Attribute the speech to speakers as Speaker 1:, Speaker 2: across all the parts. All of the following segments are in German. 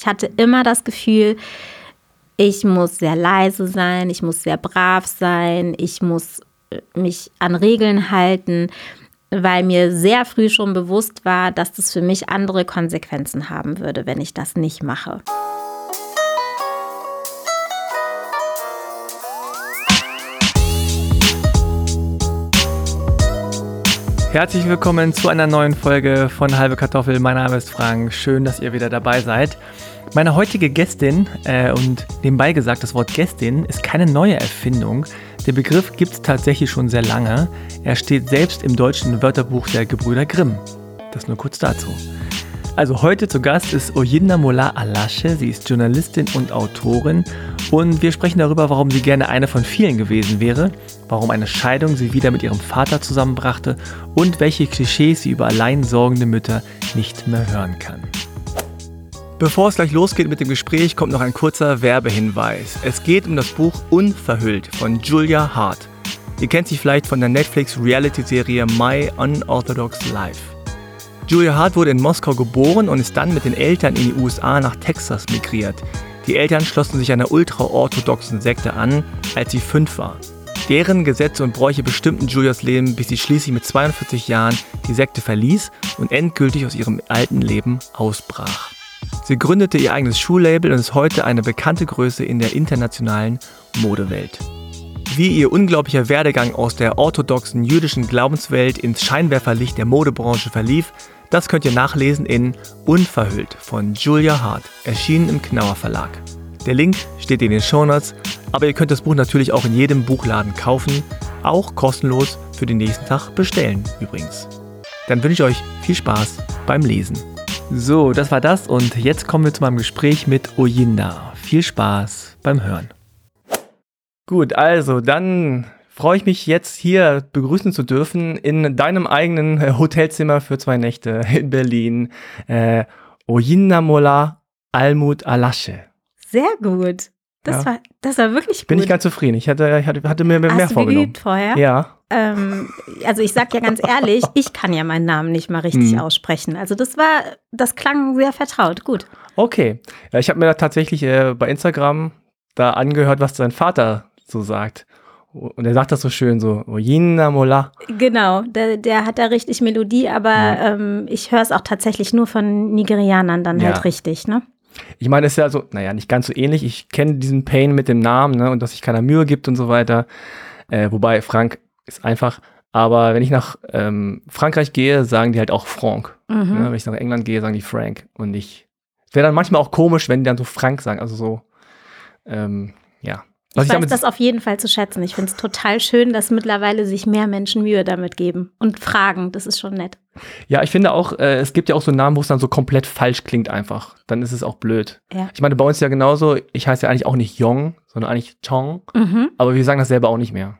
Speaker 1: Ich hatte immer das Gefühl, ich muss sehr leise sein, ich muss sehr brav sein, ich muss äh, mich an Regeln halten, weil mir sehr früh schon bewusst war, dass das für mich andere Konsequenzen haben würde, wenn ich das nicht mache.
Speaker 2: Herzlich willkommen zu einer neuen Folge von Halbe Kartoffel. Mein Name ist Frank. Schön, dass ihr wieder dabei seid. Meine heutige Gästin, äh, und nebenbei gesagt, das Wort Gästin ist keine neue Erfindung. Der Begriff gibt es tatsächlich schon sehr lange. Er steht selbst im deutschen Wörterbuch der Gebrüder Grimm. Das nur kurz dazu. Also heute zu Gast ist Oyinda Mola Alasche. Sie ist Journalistin und Autorin und wir sprechen darüber, warum sie gerne eine von vielen gewesen wäre, warum eine Scheidung sie wieder mit ihrem Vater zusammenbrachte und welche Klischees sie über allein sorgende Mütter nicht mehr hören kann. Bevor es gleich losgeht mit dem Gespräch, kommt noch ein kurzer Werbehinweis. Es geht um das Buch Unverhüllt von Julia Hart. Ihr kennt sie vielleicht von der Netflix-Reality-Serie My Unorthodox Life. Julia Hart wurde in Moskau geboren und ist dann mit den Eltern in die USA nach Texas migriert. Die Eltern schlossen sich einer ultraorthodoxen Sekte an, als sie fünf war. Deren Gesetze und Bräuche bestimmten Julias Leben, bis sie schließlich mit 42 Jahren die Sekte verließ und endgültig aus ihrem alten Leben ausbrach. Sie gründete ihr eigenes Schuhlabel und ist heute eine bekannte Größe in der internationalen Modewelt. Wie ihr unglaublicher Werdegang aus der orthodoxen jüdischen Glaubenswelt ins Scheinwerferlicht der Modebranche verlief, das könnt ihr nachlesen in Unverhüllt von Julia Hart, erschienen im Knauer Verlag. Der Link steht in den Shownotes, aber ihr könnt das Buch natürlich auch in jedem Buchladen kaufen, auch kostenlos für den nächsten Tag bestellen übrigens. Dann wünsche ich euch viel Spaß beim Lesen. So, das war das und jetzt kommen wir zu meinem Gespräch mit Oyinda. Viel Spaß beim Hören. Gut, also dann freue ich mich jetzt hier begrüßen zu dürfen in deinem eigenen Hotelzimmer für zwei Nächte in Berlin. Äh, Oyinnamola Almut Alasche.
Speaker 1: Sehr gut. Das, ja. war, das war wirklich gut.
Speaker 2: Bin ich ganz zufrieden. Ich hatte, hatte, hatte mir mehr
Speaker 1: Hast
Speaker 2: vorgenommen.
Speaker 1: Geübt vorher?
Speaker 2: Ja.
Speaker 1: Ähm, also ich sag ja ganz ehrlich, ich kann ja meinen Namen nicht mal richtig hm. aussprechen. Also das war, das klang sehr vertraut. Gut.
Speaker 2: Okay. Ja, ich habe mir da tatsächlich äh, bei Instagram da angehört, was dein Vater so sagt. Und er sagt das so schön, so Oyinna Mola.
Speaker 1: Genau, der, der hat da richtig Melodie, aber ja. ähm, ich höre es auch tatsächlich nur von Nigerianern dann halt richtig, ne?
Speaker 2: Ich meine, es ist ja so, naja, nicht ganz so ähnlich. Ich kenne diesen Pain mit dem Namen, ne, und dass sich keiner Mühe gibt und so weiter. Äh, wobei Frank ist einfach. Aber wenn ich nach ähm, Frankreich gehe, sagen die halt auch Frank. Mhm. Ne? Wenn ich nach England gehe, sagen die Frank und nicht. Es wäre dann manchmal auch komisch, wenn die dann so Frank sagen. Also so, ähm, ja.
Speaker 1: Was ich, ich weiß das auf jeden Fall zu schätzen. Ich finde es total schön, dass mittlerweile sich mehr Menschen Mühe damit geben und fragen. Das ist schon nett.
Speaker 2: Ja, ich finde auch, äh, es gibt ja auch so Namen, wo es dann so komplett falsch klingt einfach. Dann ist es auch blöd. Ja. Ich meine, bei uns ja genauso, ich heiße ja eigentlich auch nicht Yong, sondern eigentlich Chong. Mhm. Aber wir sagen das selber auch nicht mehr.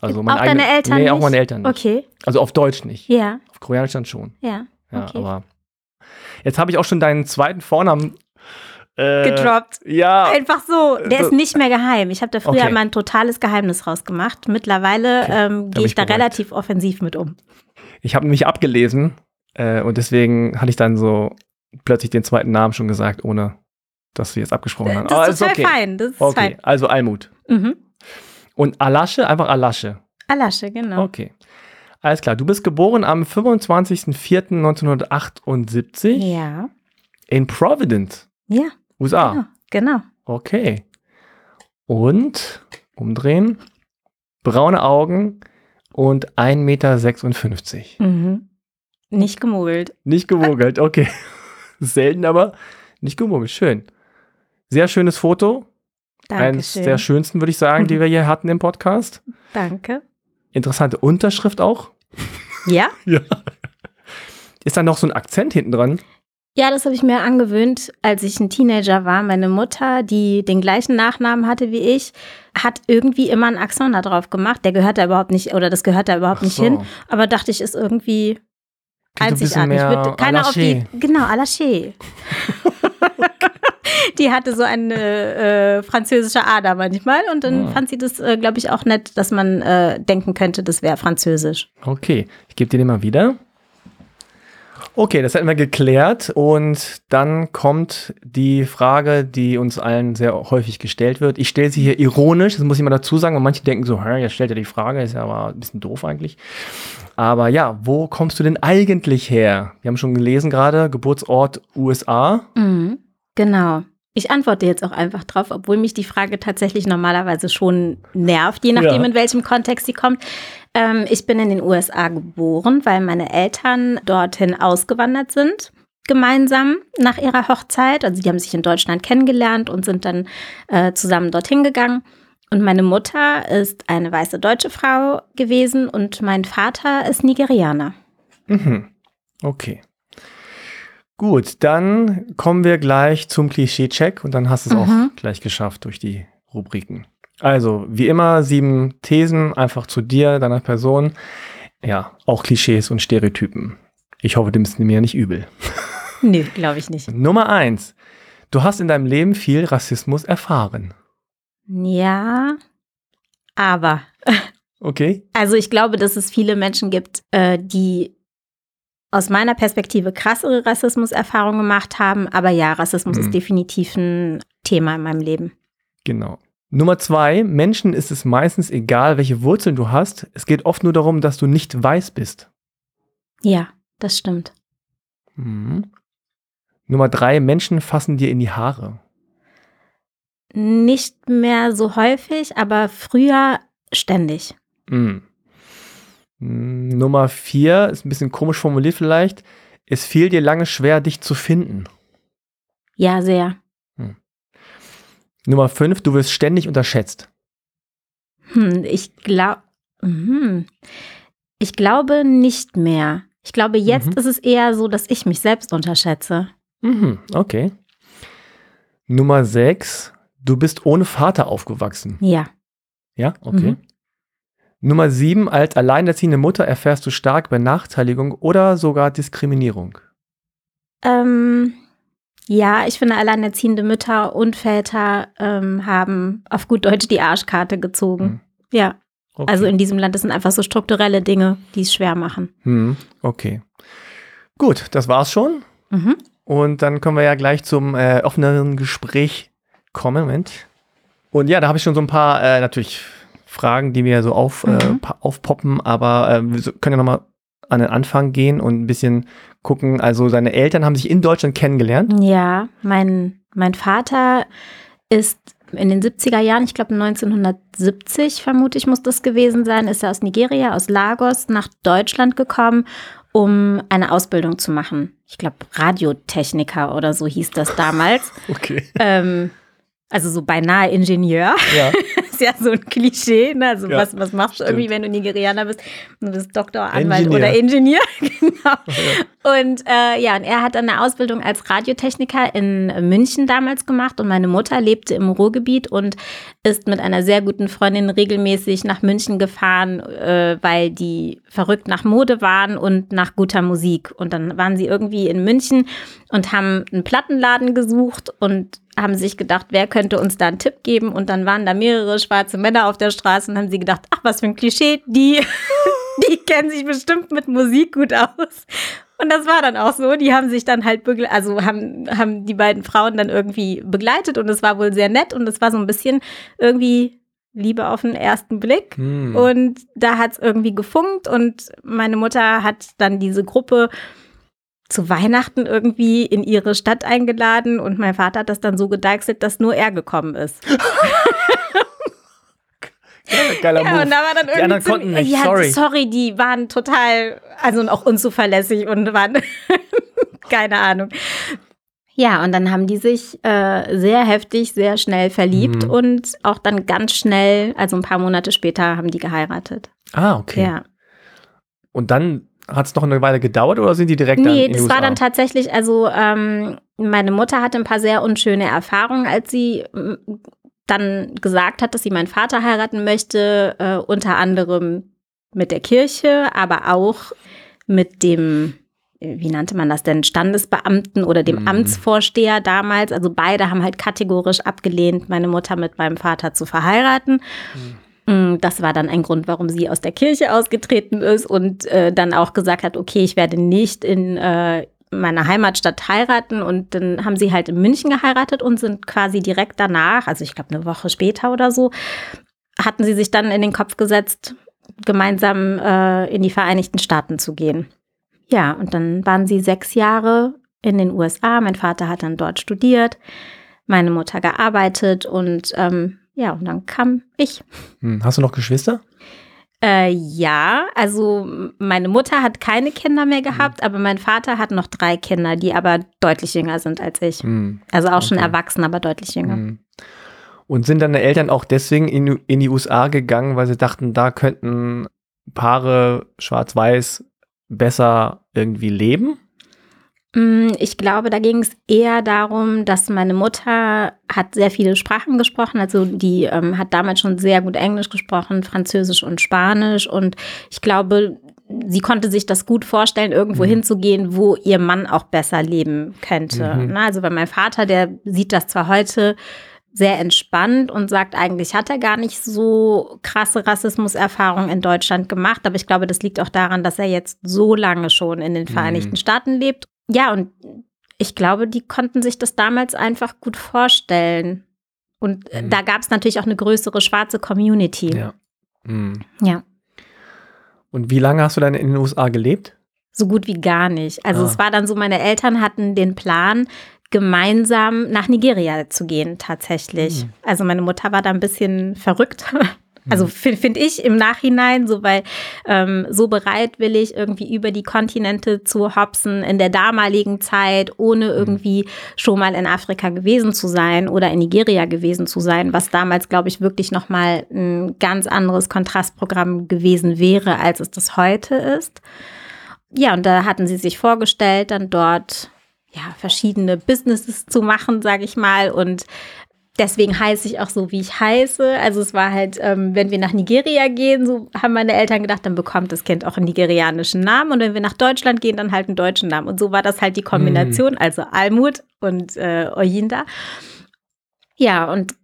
Speaker 1: Also meine auch eigene, deine Eltern
Speaker 2: Nee,
Speaker 1: nicht?
Speaker 2: auch meine Eltern nicht.
Speaker 1: Okay.
Speaker 2: Also auf Deutsch nicht.
Speaker 1: Ja.
Speaker 2: Auf Koreanisch dann schon.
Speaker 1: Ja.
Speaker 2: Ja, okay. aber jetzt habe ich auch schon deinen zweiten Vornamen
Speaker 1: äh, gedroppt.
Speaker 2: Ja.
Speaker 1: Einfach so. Der ist nicht mehr geheim. Ich habe da früher okay. immer ein totales Geheimnis rausgemacht. Mittlerweile okay. ähm, gehe ich da beruhigt. relativ offensiv mit um.
Speaker 2: Ich habe mich abgelesen äh, und deswegen hatte ich dann so plötzlich den zweiten Namen schon gesagt, ohne dass wir jetzt abgesprochen haben.
Speaker 1: Das ist total okay. fein. Das ist
Speaker 2: okay.
Speaker 1: fein.
Speaker 2: Also Almut.
Speaker 1: Mhm.
Speaker 2: Und Alasche, einfach Alasche.
Speaker 1: Alasche, genau.
Speaker 2: Okay. Alles klar. Du bist geboren am 25.04.1978.
Speaker 1: Ja.
Speaker 2: In Providence.
Speaker 1: Ja.
Speaker 2: USA.
Speaker 1: Genau. genau.
Speaker 2: Okay. Und umdrehen. Braune Augen und 1,56 Meter.
Speaker 1: Mhm. Nicht gemogelt.
Speaker 2: Nicht gemogelt, okay. Selten, aber nicht gemogelt. Schön. Sehr schönes Foto.
Speaker 1: Dankeschön.
Speaker 2: Eines der schönsten, würde ich sagen, die wir hier hatten im Podcast.
Speaker 1: Danke.
Speaker 2: Interessante Unterschrift auch.
Speaker 1: Ja?
Speaker 2: ja. Ist da noch so ein Akzent hinten dran?
Speaker 1: Ja, das habe ich mir angewöhnt, als ich ein Teenager war. Meine Mutter, die den gleichen Nachnamen hatte wie ich, hat irgendwie immer einen Akzent da drauf gemacht. Der gehört da überhaupt nicht, oder das gehört da überhaupt
Speaker 2: Ach
Speaker 1: nicht
Speaker 2: so.
Speaker 1: hin. Aber dachte ich, ist irgendwie einzigartig.
Speaker 2: Wird
Speaker 1: keiner auf die. Genau, Alaché. die hatte so eine äh, französische Ader manchmal und dann
Speaker 2: Ah.
Speaker 1: fand sie das, äh, glaube ich, auch nett, dass man äh, denken könnte, das wäre französisch.
Speaker 2: Okay, ich gebe dir den mal wieder. Okay, das hätten wir geklärt. Und dann kommt die Frage, die uns allen sehr häufig gestellt wird. Ich stelle sie hier ironisch, das muss ich mal dazu sagen, und manche denken so, jetzt stellt er die Frage, ist ja aber ein bisschen doof eigentlich. Aber ja, wo kommst du denn eigentlich her? Wir haben schon gelesen gerade, Geburtsort USA.
Speaker 1: Mhm, genau. Ich antworte jetzt auch einfach drauf, obwohl mich die Frage tatsächlich normalerweise schon nervt, je nachdem, ja. in welchem Kontext sie kommt. Ähm, ich bin in den USA geboren, weil meine Eltern dorthin ausgewandert sind gemeinsam nach ihrer Hochzeit. Also die haben sich in Deutschland kennengelernt und sind dann äh, zusammen dorthin gegangen. Und meine Mutter ist eine weiße deutsche Frau gewesen und mein Vater ist Nigerianer.
Speaker 2: Mhm. Okay. Gut, dann kommen wir gleich zum Klischee-Check und dann hast du es mhm. auch gleich geschafft durch die Rubriken. Also, wie immer, sieben Thesen einfach zu dir, deiner Person. Ja, auch Klischees und Stereotypen. Ich hoffe, dem ist mir nicht übel.
Speaker 1: Nee, glaube ich nicht.
Speaker 2: Nummer eins. Du hast in deinem Leben viel Rassismus erfahren.
Speaker 1: Ja, aber.
Speaker 2: Okay.
Speaker 1: Also ich glaube, dass es viele Menschen gibt, äh, die aus meiner Perspektive krassere Rassismuserfahrungen gemacht haben. Aber ja, Rassismus mhm. ist definitiv ein Thema in meinem Leben.
Speaker 2: Genau. Nummer zwei, Menschen ist es meistens egal, welche Wurzeln du hast. Es geht oft nur darum, dass du nicht weiß bist.
Speaker 1: Ja, das stimmt.
Speaker 2: Mhm. Nummer drei, Menschen fassen dir in die Haare.
Speaker 1: Nicht mehr so häufig, aber früher ständig.
Speaker 2: Mhm. Nummer vier, ist ein bisschen komisch formuliert vielleicht. Es fiel dir lange schwer, dich zu finden.
Speaker 1: Ja, sehr.
Speaker 2: Hm. Nummer fünf, du wirst ständig unterschätzt.
Speaker 1: Hm, ich glaube, hm. ich glaube nicht mehr. Ich glaube, jetzt mhm. ist es eher so, dass ich mich selbst unterschätze.
Speaker 2: Mhm, okay. Nummer sechs, du bist ohne Vater aufgewachsen.
Speaker 1: Ja.
Speaker 2: Ja, okay. Mhm. Nummer sieben, als alleinerziehende Mutter erfährst du stark Benachteiligung oder sogar Diskriminierung.
Speaker 1: Ähm, ja, ich finde, alleinerziehende Mütter und Väter ähm, haben auf gut Deutsch die Arschkarte gezogen. Hm. Ja. Okay. Also in diesem Land, das sind einfach so strukturelle Dinge, die es schwer machen.
Speaker 2: Hm, okay. Gut, das war's schon. Mhm. Und dann können wir ja gleich zum äh, offeneren Gespräch kommen. Moment. Und ja, da habe ich schon so ein paar äh, natürlich Fragen, die mir so auf, äh, mhm. äh, aufpoppen, aber äh, wir können ja nochmal an den Anfang gehen und ein bisschen gucken. Also seine Eltern haben sich in Deutschland kennengelernt.
Speaker 1: Ja, mein, mein Vater ist in den 70er Jahren, ich glaube 1970 vermute ich muss das gewesen sein, ist er aus Nigeria, aus Lagos nach Deutschland gekommen, um eine Ausbildung zu machen. Ich glaube Radiotechniker oder so hieß das damals.
Speaker 2: Okay.
Speaker 1: Ähm, also so beinahe Ingenieur. Ja. ist ja so ein Klischee. Ne? Also ja, was, was machst du irgendwie, wenn du Nigerianer bist? Du bist Doktor, Anwalt Ingenieur. oder Ingenieur. genau. Ja. Und äh, ja, und er hat dann eine Ausbildung als Radiotechniker in München damals gemacht und meine Mutter lebte im Ruhrgebiet und ist mit einer sehr guten Freundin regelmäßig nach München gefahren, äh, weil die verrückt nach Mode waren und nach guter Musik. Und dann waren sie irgendwie in München und haben einen Plattenladen gesucht und haben sich gedacht, wer könnte uns da einen Tipp geben? Und dann waren da mehrere schwarze Männer auf der Straße und haben sie gedacht, ach, was für ein Klischee, die, die kennen sich bestimmt mit Musik gut aus. Und das war dann auch so. Die haben sich dann halt, also haben, haben die beiden Frauen dann irgendwie begleitet und es war wohl sehr nett und es war so ein bisschen irgendwie Liebe auf den ersten Blick. Hm. Und da hat es irgendwie gefunkt und meine Mutter hat dann diese Gruppe zu Weihnachten irgendwie in ihre Stadt eingeladen und mein Vater hat das dann so gedeichselt, dass nur er gekommen ist.
Speaker 2: Geiler ja,
Speaker 1: und da war dann irgendwie
Speaker 2: die anderen konnten nicht, ja, sorry.
Speaker 1: sorry, die waren total, also auch unzuverlässig und waren, keine Ahnung. Ja, und dann haben die sich äh, sehr heftig, sehr schnell verliebt mhm. und auch dann ganz schnell, also ein paar Monate später, haben die geheiratet.
Speaker 2: Ah, okay.
Speaker 1: Ja.
Speaker 2: Und dann hat es noch eine Weile gedauert oder sind die direkt nee, dann
Speaker 1: Nee, das war dann tatsächlich, also ähm, meine Mutter hatte ein paar sehr unschöne Erfahrungen, als sie dann gesagt hat, dass sie meinen Vater heiraten möchte, äh, unter anderem mit der Kirche, aber auch mit dem, wie nannte man das denn, Standesbeamten oder dem mhm. Amtsvorsteher damals. Also beide haben halt kategorisch abgelehnt, meine Mutter mit meinem Vater zu verheiraten. Mhm. Mm, das war dann ein Grund, warum sie aus der Kirche ausgetreten ist und äh, dann auch gesagt hat, okay, ich werde nicht in äh, meiner Heimatstadt heiraten. Und dann haben sie halt in München geheiratet und sind quasi direkt danach, also ich glaube eine Woche später oder so, hatten sie sich dann in den Kopf gesetzt, gemeinsam äh, in die Vereinigten Staaten zu gehen. Ja, und dann waren sie sechs Jahre in den USA. Mein Vater hat dann dort studiert, meine Mutter gearbeitet und ähm, ja, und dann kam ich.
Speaker 2: Hm. Hast du noch Geschwister?
Speaker 1: Äh, ja, also meine Mutter hat keine Kinder mehr gehabt, mhm. aber mein Vater hat noch drei Kinder, die aber deutlich jünger sind als ich. Mhm. Also auch okay. schon erwachsen, aber deutlich jünger. Mhm.
Speaker 2: Und sind deine Eltern auch deswegen in, in die USA gegangen, weil sie dachten, da könnten Paare schwarz-weiß besser irgendwie leben?
Speaker 1: Mm, ich glaube, da ging es eher darum, dass meine Mutter hat sehr viele Sprachen gesprochen. Also die ähm, hat damals schon sehr gut Englisch gesprochen, Französisch und Spanisch. Und ich glaube, sie konnte sich das gut vorstellen, irgendwo mhm. hinzugehen, wo ihr Mann auch besser leben könnte. Mhm. also bei meinem Vater, der sieht das zwar heute sehr entspannt und sagt, eigentlich hat er gar nicht so krasse Rassismuserfahrungen in Deutschland gemacht. Aber ich glaube, das liegt auch daran, dass er jetzt so lange schon in den Vereinigten mhm. Staaten lebt. Ja, und ich glaube, die konnten sich das damals einfach gut vorstellen. Und mhm. da gab es natürlich auch eine größere schwarze Community.
Speaker 2: Ja. Mhm.
Speaker 1: Ja.
Speaker 2: Und wie lange hast du dann in den USA gelebt?
Speaker 1: So gut wie gar nicht. Also ah. es war dann so, meine Eltern hatten den Plan, gemeinsam nach Nigeria zu gehen, tatsächlich. Mhm. Also meine Mutter war da ein bisschen verrückt. Also mhm. finde find ich im Nachhinein so, weil ähm, so bereitwillig irgendwie über die Kontinente zu hopsen in der damaligen Zeit, ohne mhm. irgendwie schon mal in Afrika gewesen zu sein oder in Nigeria gewesen zu sein, was damals, glaube ich, wirklich nochmal ein ganz anderes Kontrastprogramm gewesen wäre, als es das heute ist. Ja, und da hatten sie sich vorgestellt, dann dort ja, verschiedene Businesses zu machen, sage ich mal. Und deswegen heiße ich auch so, wie ich heiße. Also es war halt, ähm, wenn wir nach Nigeria gehen, so haben meine Eltern gedacht, dann bekommt das Kind auch einen nigerianischen Namen. Und wenn wir nach Deutschland gehen, dann halt einen deutschen Namen. Und so war das halt die Kombination, mm. also Almut und äh, Oyinda. Ja, und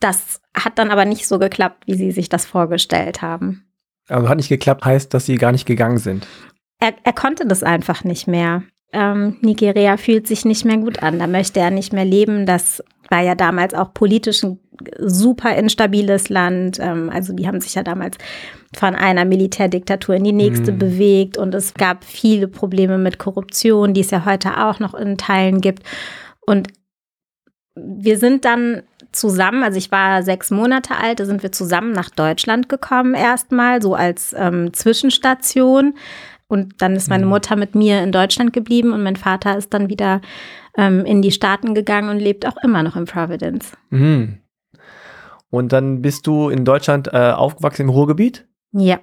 Speaker 1: das hat dann aber nicht so geklappt, wie sie sich das vorgestellt haben.
Speaker 2: Also hat nicht geklappt, heißt, dass sie gar nicht gegangen sind.
Speaker 1: Er, er konnte das einfach nicht mehr ähm, Nigeria fühlt sich nicht mehr gut an, da möchte er nicht mehr leben. Das war ja damals auch politisch ein super instabiles Land. Ähm, also die haben sich ja damals von einer Militärdiktatur in die nächste mhm. bewegt und es gab viele Probleme mit Korruption, die es ja heute auch noch in Teilen gibt. Und wir sind dann zusammen, also ich war sechs Monate alt, da sind wir zusammen nach Deutschland gekommen erstmal, so als ähm, Zwischenstation. Und dann ist meine mhm. Mutter mit mir in Deutschland geblieben und mein Vater ist dann wieder ähm, in die Staaten gegangen und lebt auch immer noch in Providence.
Speaker 2: Mhm. Und dann bist du in Deutschland äh, aufgewachsen im Ruhrgebiet?
Speaker 1: Ja.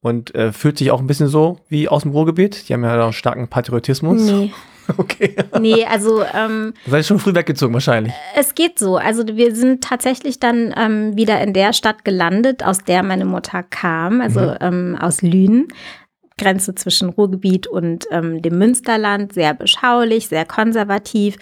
Speaker 2: Und äh, fühlt sich auch ein bisschen so wie aus dem Ruhrgebiet? Die haben ja auch starken Patriotismus.
Speaker 1: Nee.
Speaker 2: Okay.
Speaker 1: Nee, also. Ähm,
Speaker 2: Seid ihr schon früh weggezogen wahrscheinlich?
Speaker 1: Es geht so. Also wir sind tatsächlich dann ähm, wieder in der Stadt gelandet, aus der meine Mutter kam, also mhm. ähm, aus Lünen. Grenze zwischen Ruhrgebiet und ähm, dem Münsterland, sehr beschaulich, sehr konservativ.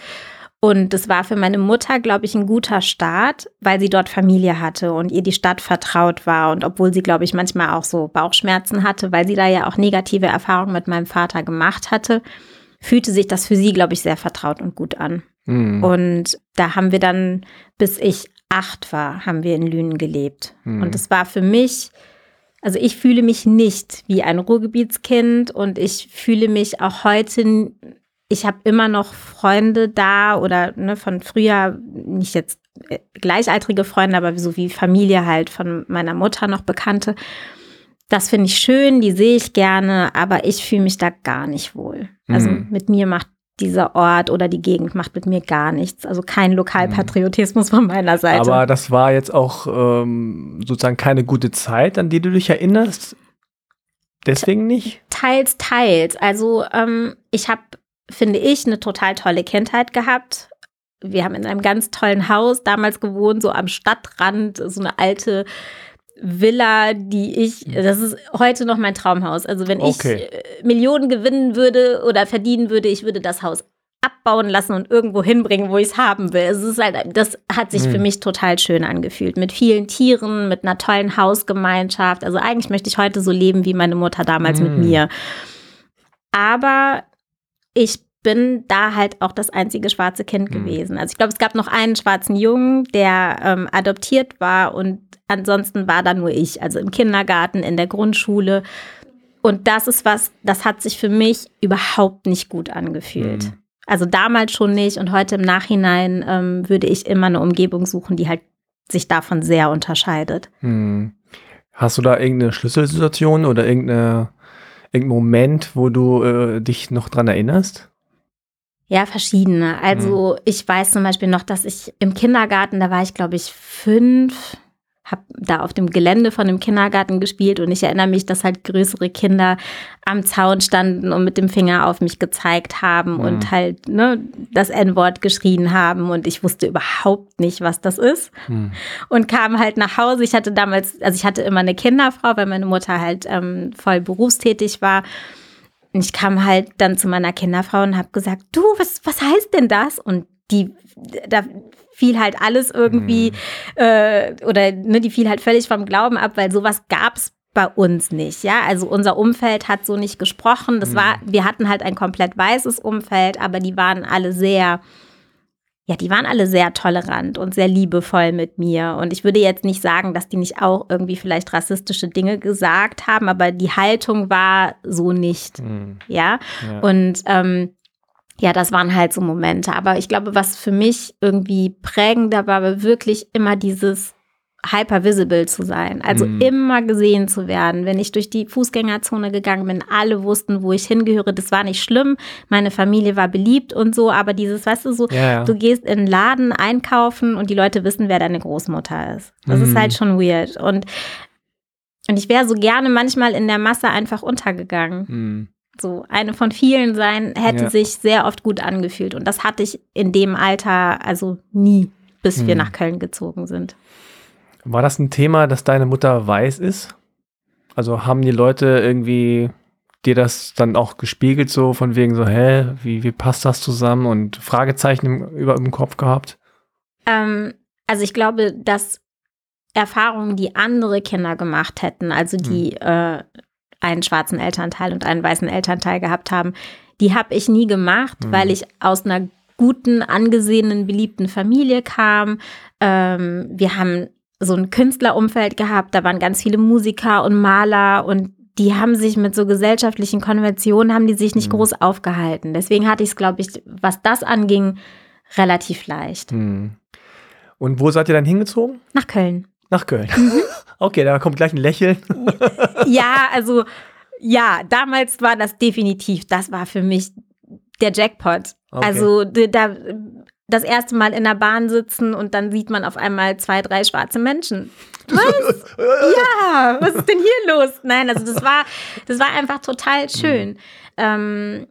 Speaker 1: Und das war für meine Mutter, glaube ich, ein guter Start, weil sie dort Familie hatte und ihr die Stadt vertraut war. Und obwohl sie, glaube ich, manchmal auch so Bauchschmerzen hatte, weil sie da ja auch negative Erfahrungen mit meinem Vater gemacht hatte, fühlte sich das für sie, glaube ich, sehr vertraut und gut an. Mhm. Und da haben wir dann, bis ich acht war, haben wir in Lünen gelebt. Mhm. Und das war für mich also ich fühle mich nicht wie ein Ruhrgebietskind und ich fühle mich auch heute, ich habe immer noch Freunde da oder ne, von früher, nicht jetzt äh, gleichaltrige Freunde, aber so wie Familie halt von meiner Mutter noch Bekannte. Das finde ich schön, die sehe ich gerne, aber ich fühle mich da gar nicht wohl. Also mhm. mit mir macht dieser Ort oder die Gegend macht mit mir gar nichts. Also kein Lokalpatriotismus von meiner Seite.
Speaker 2: Aber das war jetzt auch ähm, sozusagen keine gute Zeit, an die du dich erinnerst. Deswegen nicht?
Speaker 1: Teils, teils. Also ähm, ich habe, finde ich, eine total tolle Kindheit gehabt. Wir haben in einem ganz tollen Haus damals gewohnt, so am Stadtrand, so eine alte Villa, die ich, hm. das ist heute noch mein Traumhaus. Also wenn okay. ich äh, Millionen gewinnen würde oder verdienen würde, ich würde das Haus abbauen lassen und irgendwo hinbringen, wo ich es haben will. Es ist halt, das hat sich mhm. für mich total schön angefühlt. Mit vielen Tieren, mit einer tollen Hausgemeinschaft. Also eigentlich möchte ich heute so leben wie meine Mutter damals mhm. mit mir. Aber ich bin da halt auch das einzige schwarze Kind mhm. gewesen. Also ich glaube, es gab noch einen schwarzen Jungen, der ähm, adoptiert war und ansonsten war da nur ich. Also im Kindergarten, in der Grundschule. Und das ist was, das hat sich für mich überhaupt nicht gut angefühlt. Mhm. Also damals schon nicht und heute im Nachhinein ähm, würde ich immer eine Umgebung suchen, die halt sich davon sehr unterscheidet. Hm.
Speaker 2: Hast du da irgendeine Schlüsselsituation oder irgendeine, irgendein Moment, wo du äh, dich noch dran erinnerst?
Speaker 1: Ja, verschiedene. Also hm. ich weiß zum Beispiel noch, dass ich im Kindergarten, da war ich glaube ich fünf, habe da auf dem Gelände von dem Kindergarten gespielt und ich erinnere mich, dass halt größere Kinder am Zaun standen und mit dem Finger auf mich gezeigt haben mhm. und halt ne, das N-Wort geschrien haben und ich wusste überhaupt nicht, was das ist mhm. und kam halt nach Hause. Ich hatte damals, also ich hatte immer eine Kinderfrau, weil meine Mutter halt ähm, voll berufstätig war. Und ich kam halt dann zu meiner Kinderfrau und habe gesagt, du, was, was heißt denn das? Und die, da fiel halt alles irgendwie, mhm. äh, oder ne, die fiel halt völlig vom Glauben ab, weil sowas gab es bei uns nicht, ja. Also unser Umfeld hat so nicht gesprochen. Das mhm. war, wir hatten halt ein komplett weißes Umfeld, aber die waren alle sehr, ja, die waren alle sehr tolerant und sehr liebevoll mit mir. Und ich würde jetzt nicht sagen, dass die nicht auch irgendwie vielleicht rassistische Dinge gesagt haben, aber die Haltung war so nicht, mhm. ja? ja. Und ähm, ja, das waren halt so Momente. Aber ich glaube, was für mich irgendwie prägender war, war wirklich immer dieses hypervisible zu sein. Also mm. immer gesehen zu werden. Wenn ich durch die Fußgängerzone gegangen bin, alle wussten, wo ich hingehöre. Das war nicht schlimm. Meine Familie war beliebt und so. Aber dieses, weißt du, so, ja, ja. du gehst in einen Laden einkaufen und die Leute wissen, wer deine Großmutter ist. Das mm. ist halt schon weird. Und, und ich wäre so gerne manchmal in der Masse einfach untergegangen. Mm so eine von vielen sein, hätte ja. sich sehr oft gut angefühlt. Und das hatte ich in dem Alter also nie, bis wir nach Köln gezogen sind.
Speaker 2: War das ein Thema, dass deine Mutter weiß ist? Also haben die Leute irgendwie dir das dann auch gespiegelt, so von wegen so, hä, wie, wie passt das zusammen und Fragezeichen im, über im Kopf gehabt?
Speaker 1: Ähm, also ich glaube, dass Erfahrungen, die andere Kinder gemacht hätten, also die hm. äh, einen schwarzen Elternteil und einen weißen Elternteil gehabt haben, die habe ich nie gemacht, mhm. weil ich aus einer guten, angesehenen, beliebten Familie kam. Ähm, wir haben so ein Künstlerumfeld gehabt, da waren ganz viele Musiker und Maler und die haben sich mit so gesellschaftlichen Konventionen, haben die sich nicht mhm. groß aufgehalten. Deswegen hatte ich es, glaube ich, was das anging, relativ leicht. Mhm.
Speaker 2: Und wo seid ihr dann hingezogen?
Speaker 1: Nach Köln.
Speaker 2: Nach Köln. Mhm. Okay, da kommt gleich ein Lächeln.
Speaker 1: ja, also ja, damals war das definitiv, das war für mich der Jackpot. Okay. Also da das erste Mal in der Bahn sitzen und dann sieht man auf einmal zwei, drei schwarze Menschen. Was? ja, was ist denn hier los? Nein, also das war, das war einfach total schön. Ähm,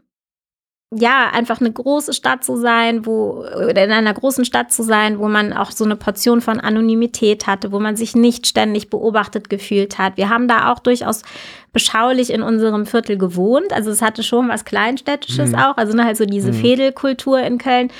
Speaker 1: ja, einfach eine große Stadt zu sein, wo, oder in einer großen Stadt zu sein, wo man auch so eine Portion von Anonymität hatte, wo man sich nicht ständig beobachtet gefühlt hat. Wir haben da auch durchaus beschaulich in unserem Viertel gewohnt. Also es hatte schon was Kleinstädtisches mhm. auch, also ne, halt so diese mhm. Fädelkultur in Köln.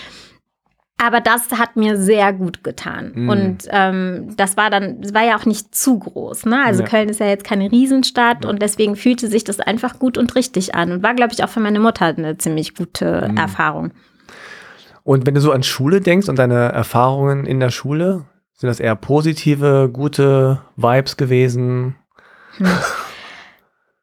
Speaker 1: Aber das hat mir sehr gut getan. Mm. Und ähm, das war dann, das war ja auch nicht zu groß. Ne? Also ja. Köln ist ja jetzt keine Riesenstadt ja. und deswegen fühlte sich das einfach gut und richtig an und war, glaube ich, auch für meine Mutter eine ziemlich gute mm. Erfahrung.
Speaker 2: Und wenn du so an Schule denkst und deine Erfahrungen in der Schule, sind das eher positive, gute Vibes gewesen? Hm.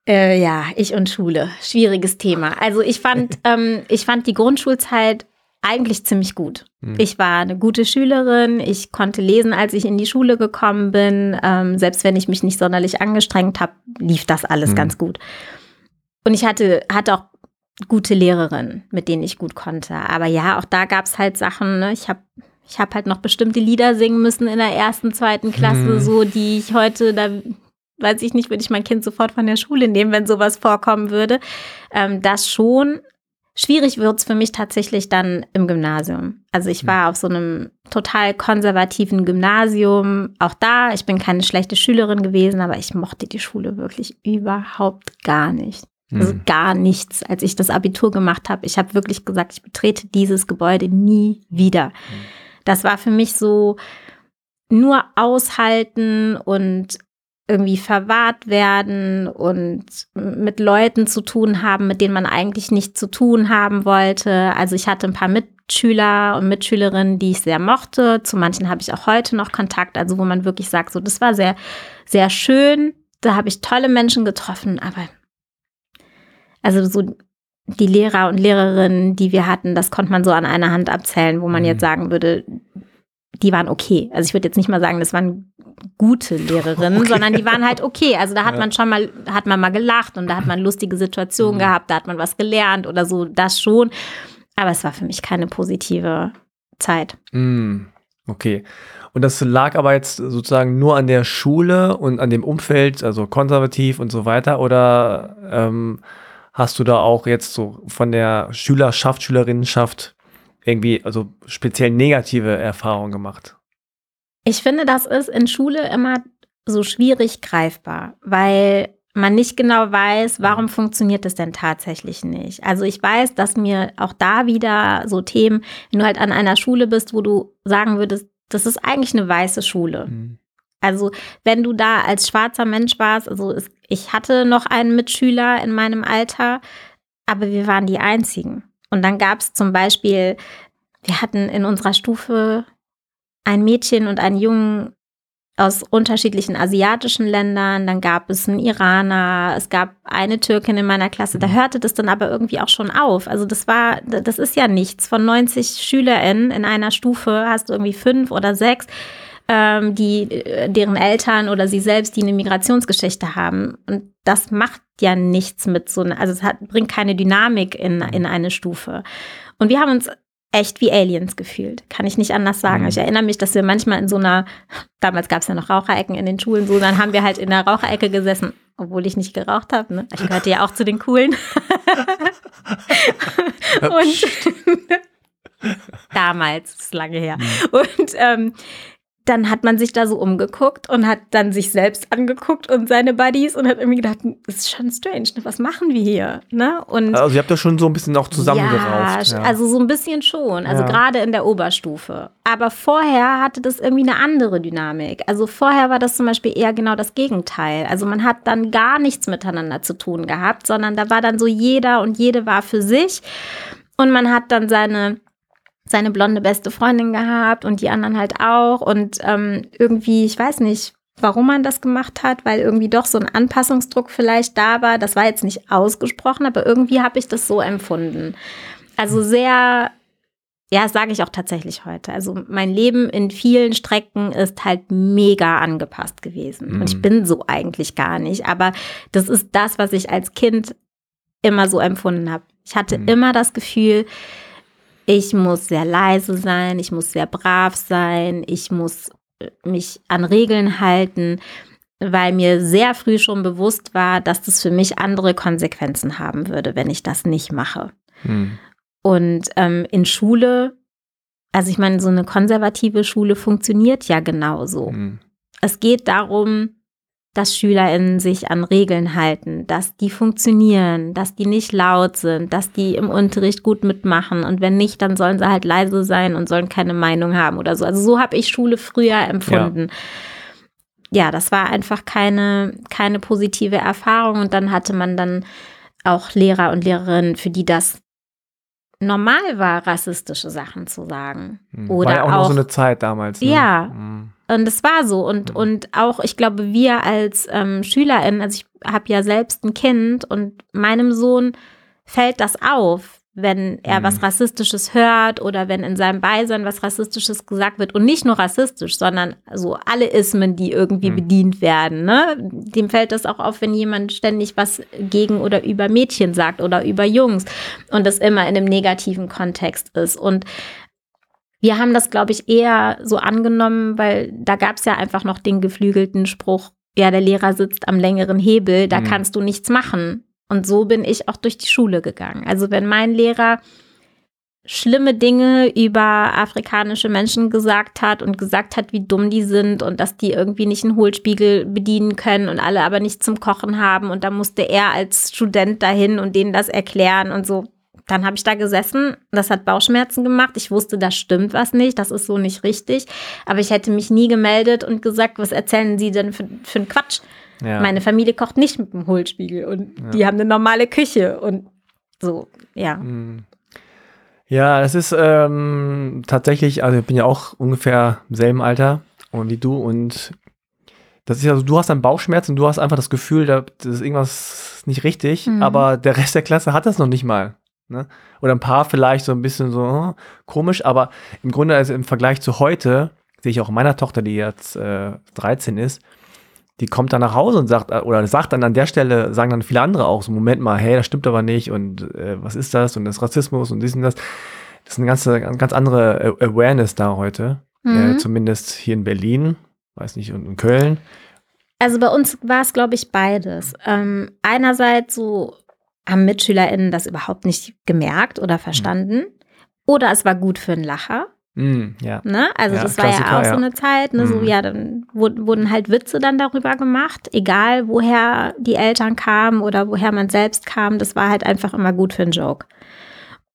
Speaker 1: Äh, ja, ich und Schule. Schwieriges Thema. Also ich fand, ähm, ich fand die Grundschulzeit eigentlich ziemlich gut. Mhm. Ich war eine gute Schülerin, ich konnte lesen, als ich in die Schule gekommen bin. Ähm, selbst wenn ich mich nicht sonderlich angestrengt habe, lief das alles mhm. ganz gut. Und ich hatte, hatte auch gute Lehrerinnen, mit denen ich gut konnte. Aber ja, auch da gab es halt Sachen, ne? ich habe ich hab halt noch bestimmte Lieder singen müssen in der ersten, zweiten Klasse, mhm. so die ich heute, da weiß ich nicht, würde ich mein Kind sofort von der Schule nehmen, wenn sowas vorkommen würde. Ähm, das schon, Schwierig wird's für mich tatsächlich dann im Gymnasium. Also ich hm. war auf so einem total konservativen Gymnasium. Auch da, ich bin keine schlechte Schülerin gewesen, aber ich mochte die Schule wirklich überhaupt gar nicht. Also mhm. gar nichts, als ich das Abitur gemacht habe. Ich habe wirklich gesagt, ich betrete dieses Gebäude nie wieder. Mhm. Das war für mich so nur aushalten und irgendwie verwahrt werden und mit Leuten zu tun haben, mit denen man eigentlich nicht zu tun haben wollte. Also ich hatte ein paar Mitschüler und Mitschülerinnen, die ich sehr mochte. Zu manchen habe ich auch heute noch Kontakt, also wo man wirklich sagt, so das war sehr, sehr schön. Da habe ich tolle Menschen getroffen, aber also so die Lehrer und Lehrerinnen, die wir hatten, das konnte man so an einer Hand abzählen, wo man mhm. jetzt sagen würde, die waren okay. Also ich würde jetzt nicht mal sagen, das waren gute Lehrerinnen, okay. sondern die waren halt okay. Also da hat ja. man schon mal, hat man mal gelacht und da hat man lustige Situationen mhm. gehabt, da hat man was gelernt oder so, das schon. Aber es war für mich keine positive Zeit.
Speaker 2: Mhm. Okay. Und das lag aber jetzt sozusagen nur an der Schule und an dem Umfeld, also konservativ und so weiter, oder ähm, hast du da auch jetzt so von der Schülerschaft, Schülerinnenschaft irgendwie, also speziell negative Erfahrungen gemacht?
Speaker 1: Ich finde, das ist in Schule immer so schwierig greifbar, weil man nicht genau weiß, warum funktioniert es denn tatsächlich nicht. Also ich weiß, dass mir auch da wieder so Themen, wenn du halt an einer Schule bist, wo du sagen würdest, das ist eigentlich eine weiße Schule. Mhm. Also wenn du da als schwarzer Mensch warst, also es, ich hatte noch einen Mitschüler in meinem Alter, aber wir waren die einzigen. Und dann gab es zum Beispiel, wir hatten in unserer Stufe ein Mädchen und einen Jungen aus unterschiedlichen asiatischen Ländern, dann gab es einen Iraner, es gab eine Türkin in meiner Klasse, da hörte das dann aber irgendwie auch schon auf. Also das war, das ist ja nichts. Von 90 SchülerInnen in einer Stufe hast du irgendwie fünf oder sechs, ähm, die, äh, deren Eltern oder sie selbst, die eine Migrationsgeschichte haben. Und das macht ja nichts mit so einer, also es hat, bringt keine Dynamik in, in eine Stufe. Und wir haben uns echt wie Aliens gefühlt. Kann ich nicht anders sagen. Mhm. Ich erinnere mich, dass wir manchmal in so einer, damals gab es ja noch Raucherecken in den Schulen, so, dann haben wir halt in der Raucherecke gesessen, obwohl ich nicht geraucht habe. Ne? Ich gehörte ja auch zu den Coolen. Und damals, das ist lange her. Mhm. Und ähm, dann hat man sich da so umgeguckt und hat dann sich selbst angeguckt und seine Buddies und hat irgendwie gedacht, das ist schon strange, ne? was machen wir hier? Ne? Und
Speaker 2: also ihr habt ja schon so ein bisschen auch zusammengerauft.
Speaker 1: Ja, ja. also so ein bisschen schon, also ja. gerade in der Oberstufe. Aber vorher hatte das irgendwie eine andere Dynamik. Also vorher war das zum Beispiel eher genau das Gegenteil. Also man hat dann gar nichts miteinander zu tun gehabt, sondern da war dann so jeder und jede war für sich und man hat dann seine seine blonde beste Freundin gehabt und die anderen halt auch. Und ähm, irgendwie, ich weiß nicht, warum man das gemacht hat, weil irgendwie doch so ein Anpassungsdruck vielleicht da war. Das war jetzt nicht ausgesprochen, aber irgendwie habe ich das so empfunden. Also sehr, ja, das sage ich auch tatsächlich heute. Also mein Leben in vielen Strecken ist halt mega angepasst gewesen. Mhm. Und ich mhm. bin so eigentlich gar nicht. Aber das ist das, was ich als Kind immer so empfunden habe. Ich hatte mhm. immer das Gefühl, ich muss sehr leise sein, ich muss sehr brav sein, ich muss äh, mich an Regeln halten, weil mir sehr früh schon bewusst war, dass das für mich andere Konsequenzen haben würde, wenn ich das nicht mache. Hm. Und ähm, in Schule, also ich meine, so eine konservative Schule funktioniert ja genauso. Hm. Es geht darum, dass SchülerInnen sich an Regeln halten, dass die funktionieren, dass die nicht laut sind, dass die im Unterricht gut mitmachen und wenn nicht, dann sollen sie halt leise sein und sollen keine Meinung haben oder so. Also so habe ich Schule früher empfunden. Ja. ja, das war einfach keine, keine positive Erfahrung und dann hatte man dann auch Lehrer und Lehrerinnen, für die das normal war, rassistische Sachen zu sagen.
Speaker 2: Hm. Oder war ja auch, auch noch so eine Zeit damals.
Speaker 1: Ne? Ja. Mhm. Und es war so. Und, mhm. und auch, ich glaube, wir als ähm, SchülerInnen, also ich habe ja selbst ein Kind und meinem Sohn fällt das auf, wenn er mhm. was Rassistisches hört oder wenn in seinem Beisein was Rassistisches gesagt wird. Und nicht nur rassistisch, sondern so alle Ismen, die irgendwie mhm. bedient werden. Ne? Dem fällt das auch auf, wenn jemand ständig was gegen oder über Mädchen sagt oder über Jungs und das immer in einem negativen Kontext ist. Und wir haben das, glaube ich, eher so angenommen, weil da gab es ja einfach noch den geflügelten Spruch, ja, der Lehrer sitzt am längeren Hebel, da mhm. kannst du nichts machen. Und so bin ich auch durch die Schule gegangen. Also wenn mein Lehrer schlimme Dinge über afrikanische Menschen gesagt hat und gesagt hat, wie dumm die sind und dass die irgendwie nicht einen Hohlspiegel bedienen können und alle aber nichts zum Kochen haben. Und da musste er als Student dahin und denen das erklären und so. Dann habe ich da gesessen, das hat Bauchschmerzen gemacht. Ich wusste, da stimmt was nicht, das ist so nicht richtig. Aber ich hätte mich nie gemeldet und gesagt, was erzählen Sie denn für, für einen Quatsch? Ja. Meine Familie kocht nicht mit dem Hohlspiegel und ja. die haben eine normale Küche und so, ja. Mhm.
Speaker 2: Ja, das ist ähm, tatsächlich, also ich bin ja auch ungefähr im selben Alter und wie du und das ist ja so, du hast dann Bauchschmerzen und du hast einfach das Gefühl, da ist irgendwas nicht richtig, mhm. aber der Rest der Klasse hat das noch nicht mal. Ne? Oder ein paar vielleicht so ein bisschen so oh, komisch, aber im Grunde, also im Vergleich zu heute, sehe ich auch meiner Tochter, die jetzt äh, 13 ist, die kommt dann nach Hause und sagt, äh, oder sagt dann an der Stelle, sagen dann viele andere auch so, Moment mal, hey, das stimmt aber nicht und äh, was ist das und das Rassismus und dies und das. Das ist eine ganze, ganz andere Awareness da heute, äh, mhm. äh, zumindest hier in Berlin, weiß nicht, und in Köln.
Speaker 1: Also bei uns war es, glaube ich, beides. Ähm, einerseits so haben MitschülerInnen das überhaupt nicht gemerkt oder verstanden. Mhm. Oder es war gut für einen Lacher.
Speaker 2: Mm, ja.
Speaker 1: Ne? Also ja, das war ja auch so eine Zeit, ne? Mm. so ja, dann wurden halt Witze dann darüber gemacht, egal woher die Eltern kamen oder woher man selbst kam, das war halt einfach immer gut für einen Joke.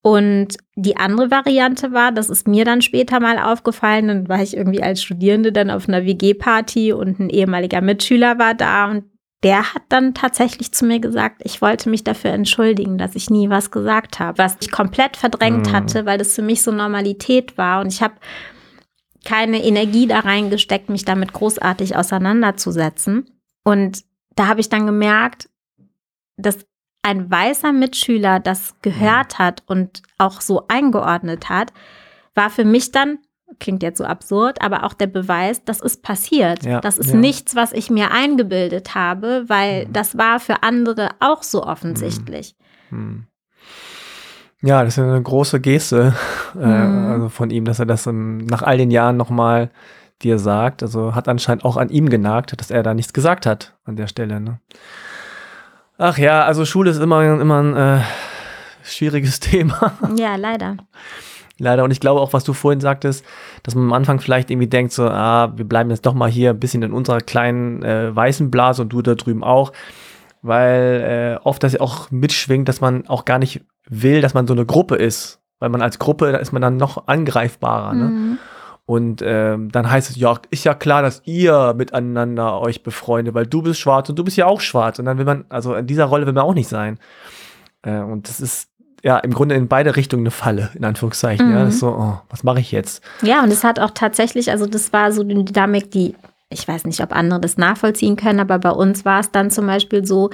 Speaker 1: Und die andere Variante war, das ist mir dann später mal aufgefallen, dann war ich irgendwie als Studierende dann auf einer WG-Party und ein ehemaliger Mitschüler war da und der hat dann tatsächlich zu mir gesagt, ich wollte mich dafür entschuldigen, dass ich nie was gesagt habe, was ich komplett verdrängt mhm. hatte, weil das für mich so Normalität war und ich habe keine Energie da reingesteckt, mich damit großartig auseinanderzusetzen. Und da habe ich dann gemerkt, dass ein weißer Mitschüler das gehört mhm. hat und auch so eingeordnet hat, war für mich dann klingt jetzt so absurd, aber auch der Beweis, das ist passiert. Ja, das ist ja. nichts, was ich mir eingebildet habe, weil mhm. das war für andere auch so offensichtlich. Mhm. mhm.
Speaker 2: Ja, das ist eine große Geste äh, mhm. also von ihm, dass er das um, nach all den Jahren nochmal dir sagt. Also hat anscheinend auch an ihm genagt, dass er da nichts gesagt hat an der Stelle. Ne? Ach ja, also Schule ist immer, immer ein äh, schwieriges Thema.
Speaker 1: Ja, leider
Speaker 2: leider. Und ich glaube auch, was du vorhin sagtest, dass man am Anfang vielleicht irgendwie denkt, so, ah, wir bleiben jetzt doch mal hier ein bisschen in unserer kleinen äh, weißen Blase und du da drüben auch. Weil äh, oft das ja auch mitschwingt, dass man auch gar nicht will, dass man so eine Gruppe ist. Weil man als Gruppe, da ist man dann noch angreifbarer. Ne? Mhm. Und ähm, dann heißt es, ja, ist ja klar, dass ihr miteinander euch befreundet, weil du bist schwarz und du bist ja auch schwarz. Und dann will man, also in dieser Rolle will man auch nicht sein. Äh, und das ist ja im Grunde in beide Richtungen eine Falle, in Anführungszeichen. Mhm. Ja, das ist so, oh, was mache ich jetzt?
Speaker 1: Ja, und es hat auch tatsächlich, also das war so eine Dynamik, die, ich weiß nicht, ob andere das nachvollziehen können, aber bei uns war es dann zum Beispiel so,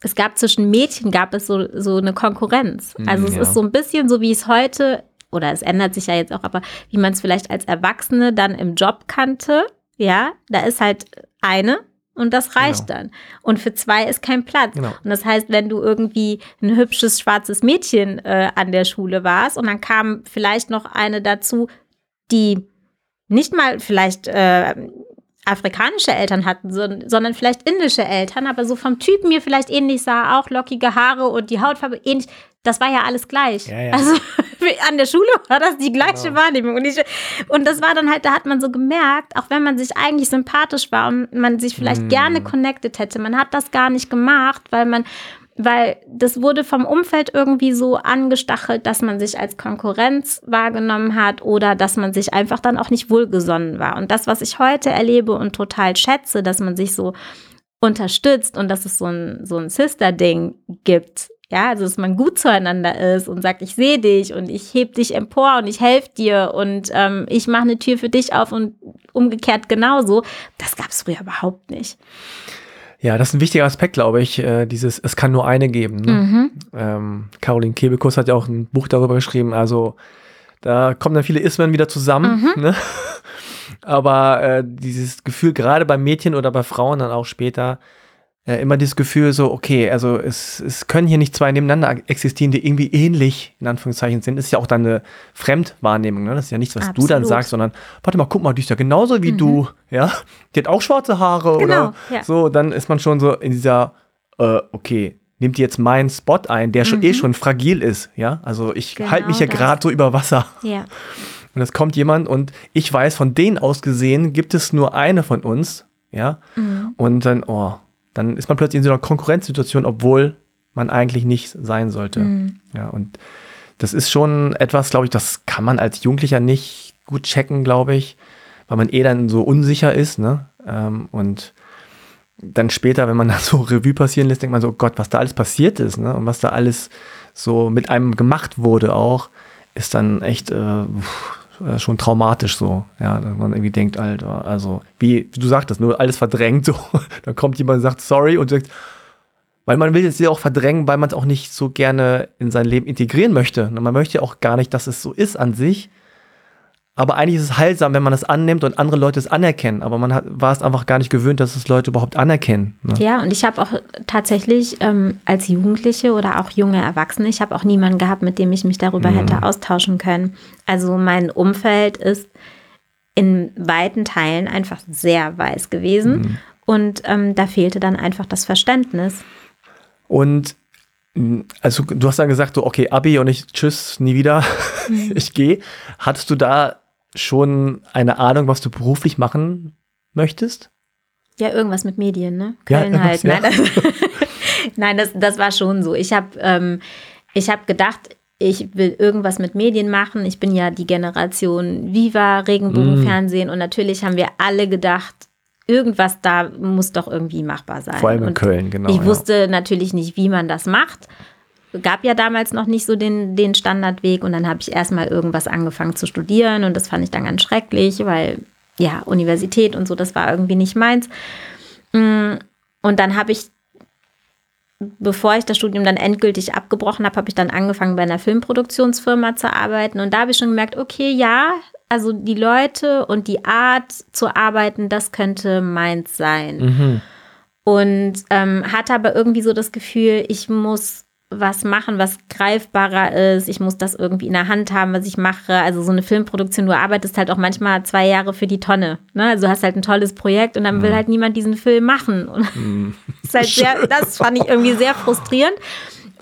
Speaker 1: es gab zwischen Mädchen gab es so, so eine Konkurrenz. Mhm, also es ja. ist so ein bisschen so, wie es heute, oder es ändert sich ja jetzt auch, aber wie man es vielleicht als Erwachsene dann im Job kannte. Ja, da ist halt eine und das reicht genau. dann. Und für zwei ist kein Platz. Genau. Und das heißt, wenn du irgendwie ein hübsches schwarzes Mädchen äh, an der Schule warst und dann kam vielleicht noch eine dazu, die nicht mal vielleicht äh, afrikanische Eltern hatten, sondern vielleicht indische Eltern, aber so vom Typ mir vielleicht ähnlich sah, auch lockige Haare und die Hautfarbe ähnlich. Das war ja alles gleich. Ja, ja. Also an der Schule war das die gleiche genau. Wahrnehmung. Und, ich, und das war dann halt, da hat man so gemerkt, auch wenn man sich eigentlich sympathisch war und man sich vielleicht mm. gerne connected hätte, man hat das gar nicht gemacht, weil man weil das wurde vom Umfeld irgendwie so angestachelt, dass man sich als Konkurrenz wahrgenommen hat oder dass man sich einfach dann auch nicht wohlgesonnen war. Und das, was ich heute erlebe und total schätze, dass man sich so unterstützt und dass es so ein, so ein Sister-Ding gibt. Ja, also dass man gut zueinander ist und sagt, ich sehe dich und ich heb dich empor und ich helfe dir und ähm, ich mache eine Tür für dich auf und umgekehrt genauso. Das gab es früher überhaupt nicht.
Speaker 2: Ja, das ist ein wichtiger Aspekt, glaube ich, äh, dieses, es kann nur eine geben. Ne? Mhm. Ähm, Caroline Kebekus hat ja auch ein Buch darüber geschrieben, also da kommen dann viele Ismen wieder zusammen. Mhm. Ne? Aber äh, dieses Gefühl, gerade bei Mädchen oder bei Frauen dann auch später, äh, immer dieses Gefühl so, okay, also es, es können hier nicht zwei nebeneinander existieren, die irgendwie ähnlich in Anführungszeichen sind. Das ist ja auch dann eine Fremdwahrnehmung, ne? Das ist ja nichts, was Absolut. du dann sagst, sondern warte mal, guck mal, die ist ja genauso wie mhm. du, ja? Die hat auch schwarze Haare genau, oder ja. so. Dann ist man schon so in dieser, äh, okay, nimmt jetzt meinen Spot ein, der schon eh schon fragil ist, ja? Also ich
Speaker 1: Genau
Speaker 2: halte mich ja gerade so über Wasser.
Speaker 1: Ja.
Speaker 2: Und es kommt jemand und ich weiß, von denen aus gesehen gibt es nur eine von uns, ja. Und dann, oh, dann ist man plötzlich in so einer Konkurrenzsituation, obwohl man eigentlich nicht sein sollte. Ja, und das ist schon etwas, glaube ich, das kann man als Jugendlicher nicht gut checken, glaube ich, weil man eh dann so unsicher ist, ne? Ähm, und dann später, wenn man das so Revue passieren lässt, denkt man so, oh Gott, was da alles passiert ist, ne? Und was da alles so mit einem gemacht wurde auch, ist dann echt äh, äh, schon traumatisch so, ja, dass man irgendwie denkt, Alter, also wie, wie du sagtest, nur alles verdrängt so, dann kommt jemand und sagt sorry und sagt, weil man will es ja auch verdrängen, weil man es auch nicht so gerne in sein Leben integrieren möchte. Man möchte ja auch gar nicht, dass es so ist an sich. Aber eigentlich ist es heilsam, wenn man es annimmt und andere Leute es anerkennen. Aber man hat, war es einfach gar nicht gewöhnt, dass es Leute überhaupt anerkennen. Ne?
Speaker 1: Ja, und ich habe auch tatsächlich ähm, als Jugendliche oder auch junge Erwachsene, ich habe auch niemanden gehabt, mit dem ich mich darüber hätte austauschen können. Also mein Umfeld ist in weiten Teilen einfach sehr weiß gewesen. Und ähm, da fehlte dann einfach das Verständnis.
Speaker 2: Und mh, also du hast dann gesagt, so, okay, Abi und ich, tschüss, nie wieder, ich gehe. Hattest du da schon eine Ahnung, was du beruflich machen möchtest?
Speaker 1: Ja, irgendwas mit Medien, ne?
Speaker 2: Ja,
Speaker 1: Köln halt.
Speaker 2: irgendwas,
Speaker 1: Nein, das, Nein, das, das war schon so. Ich habe ähm, ich hab gedacht, ich will irgendwas mit Medien machen. Ich bin ja die Generation Viva, Regenbogenfernsehen und natürlich haben wir alle gedacht, irgendwas da muss doch irgendwie machbar sein.
Speaker 2: Vor allem in
Speaker 1: und
Speaker 2: Köln, genau,
Speaker 1: Ich
Speaker 2: ja.
Speaker 1: wusste natürlich nicht, wie man das macht. Gab ja damals noch nicht so den, den Standardweg und dann habe ich erstmal irgendwas angefangen zu studieren und das fand ich dann ganz schrecklich, weil ja, Universität und so, das war irgendwie nicht meins. Mm, Und dann habe ich, bevor ich das Studium dann endgültig abgebrochen habe, habe ich dann angefangen bei einer Filmproduktionsfirma zu arbeiten und da habe ich schon gemerkt, okay, ja, also die Leute und die Art zu arbeiten, das könnte meins sein. Und ähm, hatte aber irgendwie so das Gefühl, ich muss was machen, was greifbarer ist. Ich muss das irgendwie in der Hand haben, was ich mache. Also so eine Filmproduktion, du arbeitest halt auch manchmal zwei Jahre für die Tonne. Ne? Also du hast halt ein tolles Projekt und dann will halt niemand diesen Film machen. Und das, halt sehr, das fand ich irgendwie sehr frustrierend.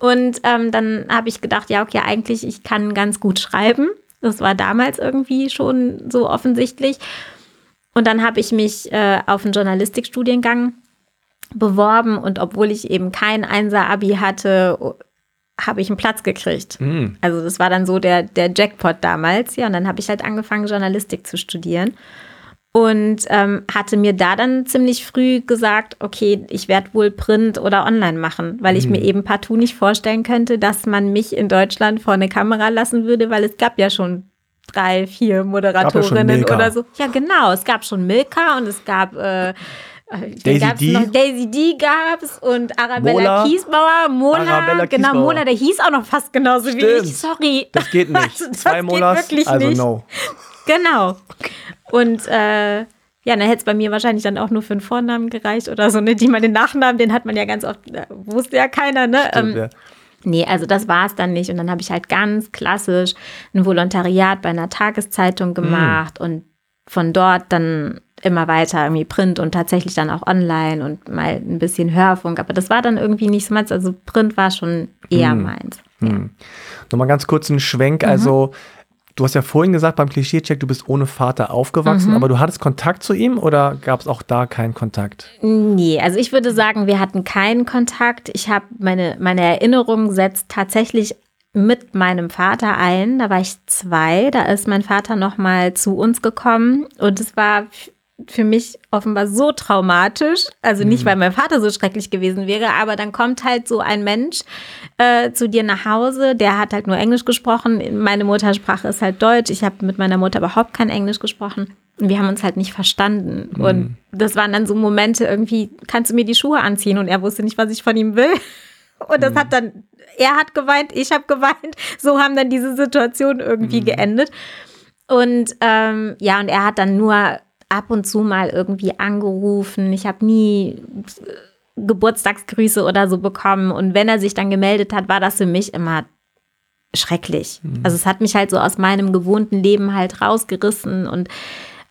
Speaker 1: Und ähm, dann habe ich gedacht, ja, okay, eigentlich, ich kann ganz gut schreiben. Das war damals irgendwie schon so offensichtlich. Und dann habe ich mich äh, auf einen Journalistikstudiengang beworben und obwohl ich eben kein Einser-Abi hatte, habe ich einen Platz gekriegt. Also das war dann so der, der Jackpot damals. Ja, und dann habe ich halt angefangen, Journalistik zu studieren. Und ähm, hatte mir da dann ziemlich früh gesagt, okay, ich werde wohl Print oder online machen, weil ich mir eben partout nicht vorstellen könnte, dass man mich in Deutschland vor eine Kamera lassen würde, weil es gab ja schon drei, vier Moderatorinnen
Speaker 2: Milka.
Speaker 1: oder so. Ja, genau. Es gab schon Milka und es gab äh,
Speaker 2: Daisy
Speaker 1: gab's
Speaker 2: D.
Speaker 1: Noch, Daisy D gab's und Arabella
Speaker 2: Mola.
Speaker 1: Kiesbauer, Mola,
Speaker 2: Arabella
Speaker 1: genau,
Speaker 2: Kiesbauer.
Speaker 1: Mola, der hieß auch noch fast genauso wie
Speaker 2: Stimmt.
Speaker 1: ich. Sorry.
Speaker 2: Das geht nicht.
Speaker 1: Also, das
Speaker 2: Zwei
Speaker 1: wirklich
Speaker 2: also
Speaker 1: nicht.
Speaker 2: no.
Speaker 1: Genau. Und äh, ja, dann hätte es bei mir wahrscheinlich dann auch nur für einen Vornamen gereicht oder so, ne? Die man den Nachnamen, den hat man ja ganz oft, äh, wusste ja keiner, ne?
Speaker 2: Stimmt,
Speaker 1: Ähm,
Speaker 2: ja.
Speaker 1: Nee, also das war es dann nicht. Und dann habe ich halt ganz klassisch ein Volontariat bei einer Tageszeitung gemacht und von dort dann immer weiter irgendwie Print und tatsächlich dann auch online und mal ein bisschen Hörfunk. Aber das war dann irgendwie nicht so meins. Also Print war schon eher meins. Ja.
Speaker 2: Nochmal ganz kurz einen Schwenk. Also, du hast ja vorhin gesagt beim Klischeecheck, du bist ohne Vater aufgewachsen, aber du hattest Kontakt zu ihm oder gab es auch da keinen Kontakt?
Speaker 1: Nee, also ich würde sagen, wir hatten keinen Kontakt. Ich habe meine, meine Erinnerung setzt tatsächlich mit meinem Vater ein. Da war ich zwei. Da ist mein Vater noch mal zu uns gekommen und es war für mich offenbar so traumatisch. Also nicht, weil mein Vater so schrecklich gewesen wäre, aber dann kommt halt so ein Mensch äh, zu dir nach Hause. Der hat halt nur Englisch gesprochen. Meine Muttersprache ist halt Deutsch. Ich habe mit meiner Mutter überhaupt kein Englisch gesprochen. Und wir haben uns halt nicht verstanden. Und das waren dann so Momente irgendwie, kannst du mir die Schuhe anziehen? Und er wusste nicht, was ich von ihm will. Und das hat dann, er hat geweint, ich habe geweint. So haben dann diese Situationen irgendwie geendet. Und ähm, ja, und er hat dann nur ab und zu mal irgendwie angerufen. Ich habe nie äh, Geburtstagsgrüße oder so bekommen. Und wenn er sich dann gemeldet hat, war das für mich immer schrecklich. Also es hat mich halt so aus meinem gewohnten Leben halt rausgerissen und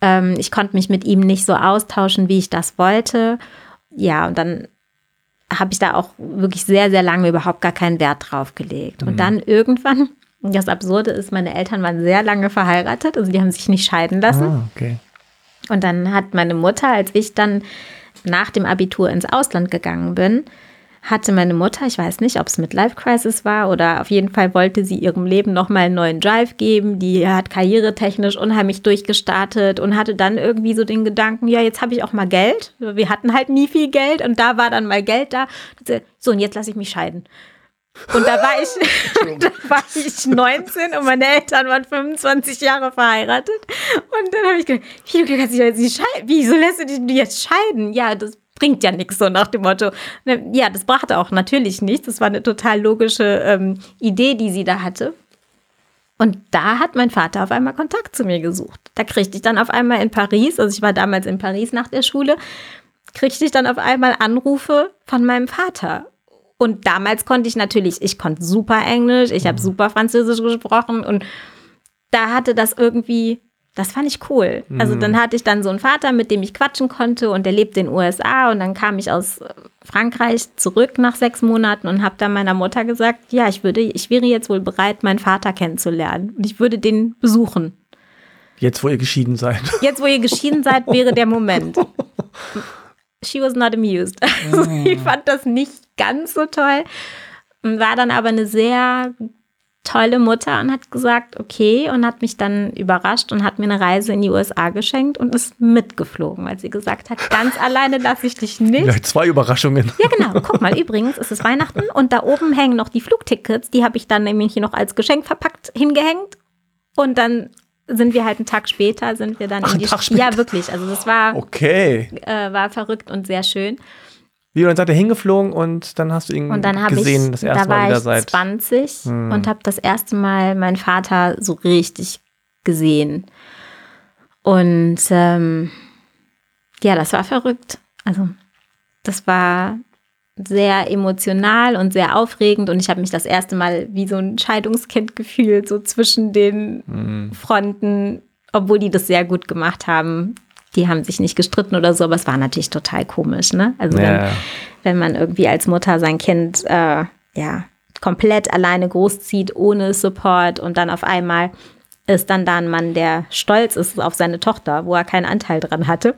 Speaker 1: ähm, ich konnte mich mit ihm nicht so austauschen, wie ich das wollte. Ja, und dann habe ich da auch wirklich sehr, sehr lange überhaupt gar keinen Wert drauf gelegt. Und dann irgendwann, das Absurde ist, meine Eltern waren sehr lange verheiratet, also die haben sich nicht scheiden lassen.
Speaker 2: Ah, okay.
Speaker 1: Und dann hat meine Mutter, als ich dann nach dem Abitur ins Ausland gegangen bin, hatte meine Mutter, ich weiß nicht, ob es mit Life Crisis war oder auf jeden Fall wollte sie ihrem Leben nochmal einen neuen Drive geben. Die hat karrieretechnisch unheimlich durchgestartet und hatte dann irgendwie so den Gedanken, ja, jetzt habe ich auch mal Geld. Wir hatten halt nie viel Geld und da war dann mal Geld da. So, und jetzt lasse ich mich scheiden. Und da war ich, da war ich 19 und meine Eltern waren 25 Jahre verheiratet. Und dann habe ich gedacht, wie, du kannst dich jetzt nicht scheiden. Wieso lässt du dich jetzt scheiden? Ja, das bringt ja nichts, so nach dem Motto. Ja, das brachte auch natürlich nichts. Das war eine total logische ähm, Idee, die sie da hatte. Und da hat mein Vater auf einmal Kontakt zu mir gesucht. Da kriegte ich dann auf einmal in Paris, also ich war damals in Paris nach der Schule, kriegte ich dann auf einmal Anrufe von meinem Vater. Und damals konnte ich natürlich, ich konnte super Englisch, ich habe super Französisch gesprochen und da hatte das irgendwie das fand ich cool. Also dann mhm. hatte ich dann so einen Vater, mit dem ich quatschen konnte und der lebt in den USA und dann kam ich aus Frankreich zurück nach sechs Monaten und habe dann meiner Mutter gesagt, ja, ich würde, ich wäre jetzt wohl bereit, meinen Vater kennenzulernen und ich würde den besuchen.
Speaker 2: Jetzt, wo ihr geschieden seid.
Speaker 1: Jetzt, wo ihr geschieden seid, wäre der Moment. She was not amused. Also, ich fand das nicht ganz so toll. War dann aber eine sehr tolle Mutter und hat gesagt, okay, und hat mich dann überrascht und hat mir eine Reise in die USA geschenkt und ist mitgeflogen, weil sie gesagt hat, ganz alleine lasse ich dich nicht. Ja,
Speaker 2: zwei Überraschungen.
Speaker 1: Ja, genau. Guck mal, übrigens ist es Weihnachten und da oben hängen noch die Flugtickets, die habe ich dann nämlich hier noch als Geschenk verpackt hingehängt und dann sind wir halt einen Tag später, sind wir dann
Speaker 2: Ach,
Speaker 1: in die
Speaker 2: Tag später.
Speaker 1: Ja, wirklich. Also das war,
Speaker 2: okay.
Speaker 1: äh, war verrückt und sehr schön.
Speaker 2: Wie, und dann seid ihr hingeflogen und dann hast du ihn
Speaker 1: und dann
Speaker 2: gesehen,
Speaker 1: ich,
Speaker 2: das erste
Speaker 1: da war
Speaker 2: Mal wieder
Speaker 1: ich
Speaker 2: seit.
Speaker 1: 20 hm. und habe das erste Mal meinen Vater so richtig gesehen. Und ähm, ja, das war verrückt. Also, das war sehr emotional und sehr aufregend und ich habe mich das erste Mal wie so ein Scheidungskind gefühlt, so zwischen den hm. Fronten, obwohl die das sehr gut gemacht haben die haben sich nicht gestritten oder so, aber es war natürlich total komisch, ne? Also ja. wenn, wenn man irgendwie als Mutter sein Kind äh, ja komplett alleine großzieht, ohne Support und dann auf einmal ist dann da ein Mann, der stolz ist auf seine Tochter, wo er keinen Anteil dran hatte.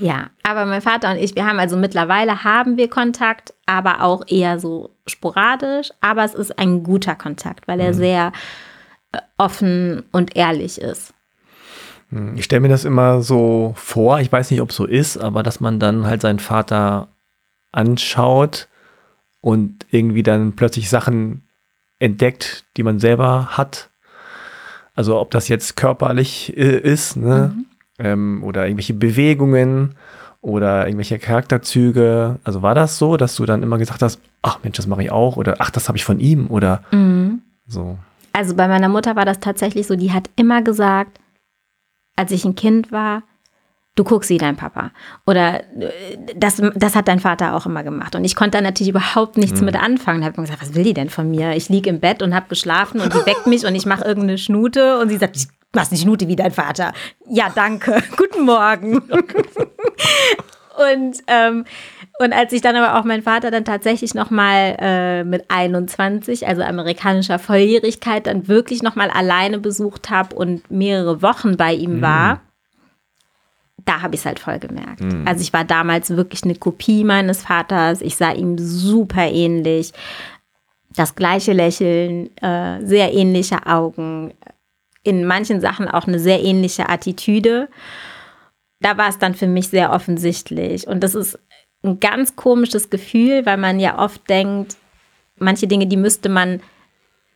Speaker 1: Ja, aber mein Vater und ich, wir haben also mittlerweile haben wir Kontakt, aber auch eher so sporadisch, aber es ist ein guter Kontakt, weil er mhm. sehr äh, offen und ehrlich ist.
Speaker 2: Hm, ich stelle mir das immer so vor, ich weiß nicht, ob es so ist, aber dass man dann halt seinen Vater anschaut und irgendwie dann plötzlich Sachen entdeckt, die man selber hat. Also ob das jetzt körperlich äh, ist, ne? Mhm. Ähm, oder irgendwelche Bewegungen oder irgendwelche Charakterzüge. Also war das so, dass du dann immer gesagt hast, ach Mensch, das mache ich auch oder ach, das habe ich von ihm oder mhm. so.
Speaker 1: Also bei meiner Mutter war das tatsächlich so, die hat immer gesagt, als ich ein Kind war, du guckst wie dein Papa. Oder äh, das, das hat dein Vater auch immer gemacht. Und ich konnte da natürlich überhaupt nichts mhm. mit anfangen. Da habe ich gesagt, was will die denn von mir? Ich liege im Bett und habe geschlafen und die weckt mich und ich mache irgendeine Schnute und sie sagt, du machst eine Schnute wie dein Vater. Ja, danke. Guten Morgen. und ähm, und als ich dann aber auch meinen Vater dann tatsächlich nochmal äh, mit 21, also amerikanischer Volljährigkeit, dann wirklich nochmal alleine besucht habe und mehrere Wochen bei ihm mhm. war, da habe ich es halt voll gemerkt. Mhm. Also ich war damals wirklich eine Kopie meines Vaters. Ich sah ihm super ähnlich. Das gleiche Lächeln, äh, sehr ähnliche Augen, in manchen Sachen auch eine sehr ähnliche Attitüde. Da war es dann für mich sehr offensichtlich. Und das ist ein ganz komisches Gefühl, weil man ja oft denkt, manche Dinge, die müsste man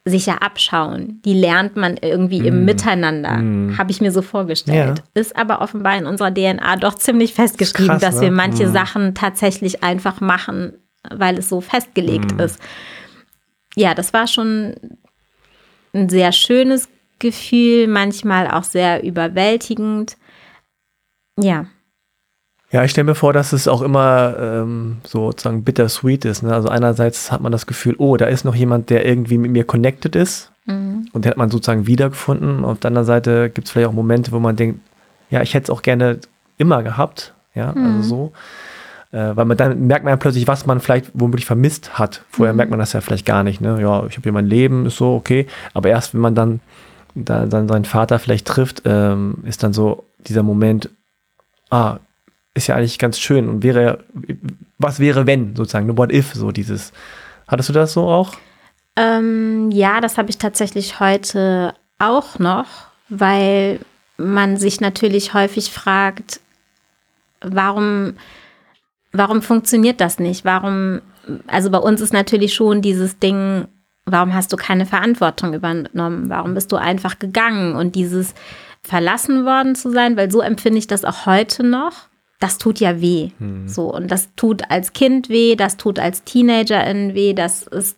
Speaker 1: sich ja abschauen. Die lernt man irgendwie mm. im Miteinander, mm. habe ich mir so vorgestellt. Ja. Ist aber offenbar in unserer DNA doch ziemlich festgeschrieben, krass, dass ne? wir manche mm. Sachen tatsächlich einfach machen, weil es so festgelegt mm. ist. Ja, das war schon ein sehr schönes Gefühl, manchmal auch sehr überwältigend. Ja.
Speaker 2: Ja, ich stelle mir vor, dass es auch immer ähm, sozusagen bittersweet ist. Ne? Also einerseits hat man das Gefühl, oh, da ist noch jemand, der irgendwie mit mir connected ist. Mhm. Und den hat man sozusagen wiedergefunden. Auf der anderen Seite gibt es vielleicht auch Momente, wo man denkt, ja, ich hätte es auch gerne immer gehabt. Ja, also mhm. also so. Äh, weil man dann merkt man ja plötzlich, was man vielleicht womöglich vermisst hat. Vorher
Speaker 1: Mhm.
Speaker 2: merkt man das ja vielleicht gar nicht. Ne? Ja, ich habe hier mein Leben, ist so okay. Aber erst wenn man dann, da, dann seinen Vater vielleicht trifft, ähm, ist dann so dieser Moment, ah, ist ja eigentlich ganz schön und wäre, was wäre wenn, sozusagen, ne, what if, so dieses. Hattest du das so auch?
Speaker 1: Ähm, ja, das habe ich tatsächlich heute auch noch, weil man sich natürlich häufig fragt, warum, warum funktioniert das nicht? Warum, also bei uns ist natürlich schon dieses Ding, warum hast du keine Verantwortung übernommen? Warum bist du einfach gegangen? Und dieses verlassen worden zu sein, weil so empfinde ich das auch heute noch. Das tut ja weh. So, und das tut als Kind weh, das tut als Teenagerin weh, das ist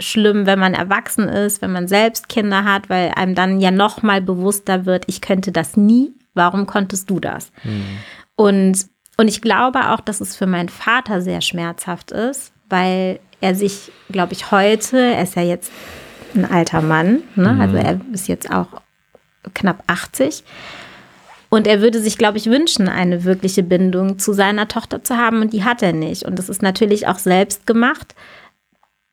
Speaker 1: schlimm, wenn man erwachsen ist, wenn man selbst Kinder hat, weil einem dann ja noch mal bewusster wird, ich könnte das nie. Warum konntest du das? Und, und ich glaube auch, dass es für meinen Vater sehr schmerzhaft ist, weil er sich, glaube ich, heute, er ist ja jetzt ein alter Mann, ne? also er ist jetzt auch knapp 80. Und er würde sich, glaube ich, wünschen, eine wirkliche Bindung zu seiner Tochter zu haben und die hat er nicht. Und das ist natürlich auch selbst gemacht.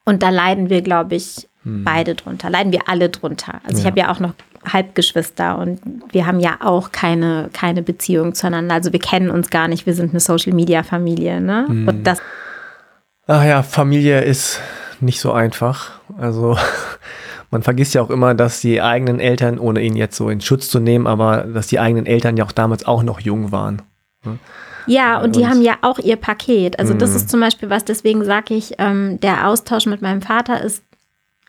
Speaker 1: Und da leiden wir, glaube ich, beide drunter. Leiden wir alle drunter. Also ich
Speaker 2: Ja.
Speaker 1: habe ja auch noch Halbgeschwister und wir haben ja auch keine, keine Beziehung zueinander. Also wir kennen uns gar nicht. Wir sind eine Social-Media-Familie. Ne? Und das
Speaker 2: Ach ja, Familie ist nicht so einfach. Also man vergisst ja auch immer, dass die eigenen Eltern, ohne ihn jetzt so in Schutz zu nehmen, aber dass die eigenen Eltern ja auch damals auch noch jung waren.
Speaker 1: Ja, und die
Speaker 2: Und-
Speaker 1: haben ja auch ihr Paket. Also das ist zum Beispiel was, deswegen sage ich, ähm, der Austausch mit meinem Vater ist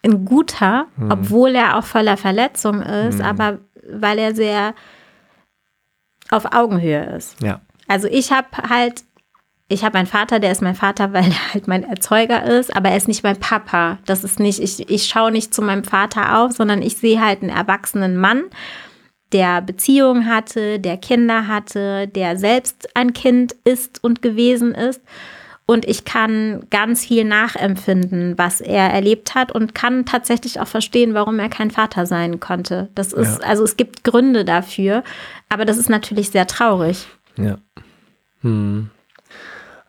Speaker 1: ein guter, obwohl er auch voller Verletzung ist, aber weil er sehr auf Augenhöhe ist.
Speaker 2: Ja.
Speaker 1: Also ich habe halt, ich habe einen Vater, der ist mein Vater, weil er halt mein Erzeuger ist, aber er ist nicht mein Papa. Das ist nicht, ich, ich schaue nicht zu meinem Vater auf, sondern ich sehe halt einen erwachsenen Mann, der Beziehungen hatte, der Kinder hatte, der selbst ein Kind ist und gewesen ist. Und ich kann ganz viel nachempfinden, was er erlebt hat und kann tatsächlich auch verstehen, warum er kein Vater sein konnte. Das ist,
Speaker 2: Ja.
Speaker 1: also es gibt Gründe dafür, aber das ist natürlich sehr traurig.
Speaker 2: Ja. Hm.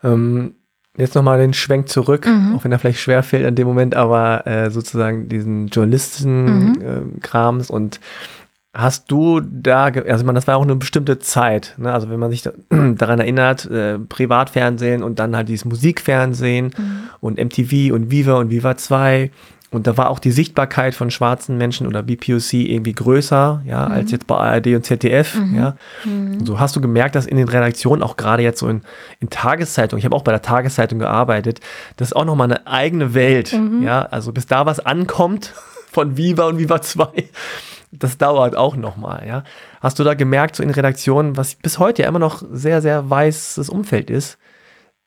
Speaker 2: Ähm, jetzt nochmal den Schwenk zurück, auch wenn er vielleicht schwer fällt in dem Moment, aber äh, sozusagen diesen Journalisten-Krams und Hast du da, also meine, das war auch eine bestimmte Zeit, ne? also wenn man sich da, daran erinnert, äh, Privatfernsehen und dann halt dieses Musikfernsehen und MTV und Viva und Viva 2 und da war auch die Sichtbarkeit von schwarzen Menschen oder BPOC irgendwie größer, ja, als jetzt bei ARD und ZDF, ja. Und so hast du gemerkt, dass in den Redaktionen, auch gerade jetzt so in, in Tageszeitungen, ich habe auch bei der Tageszeitung gearbeitet, das ist auch nochmal eine eigene Welt, ja, also bis da was ankommt von Viva und Viva 2, das dauert auch nochmal, ja. Hast du da gemerkt, so in Redaktionen, was bis heute ja immer noch sehr, sehr weißes Umfeld ist,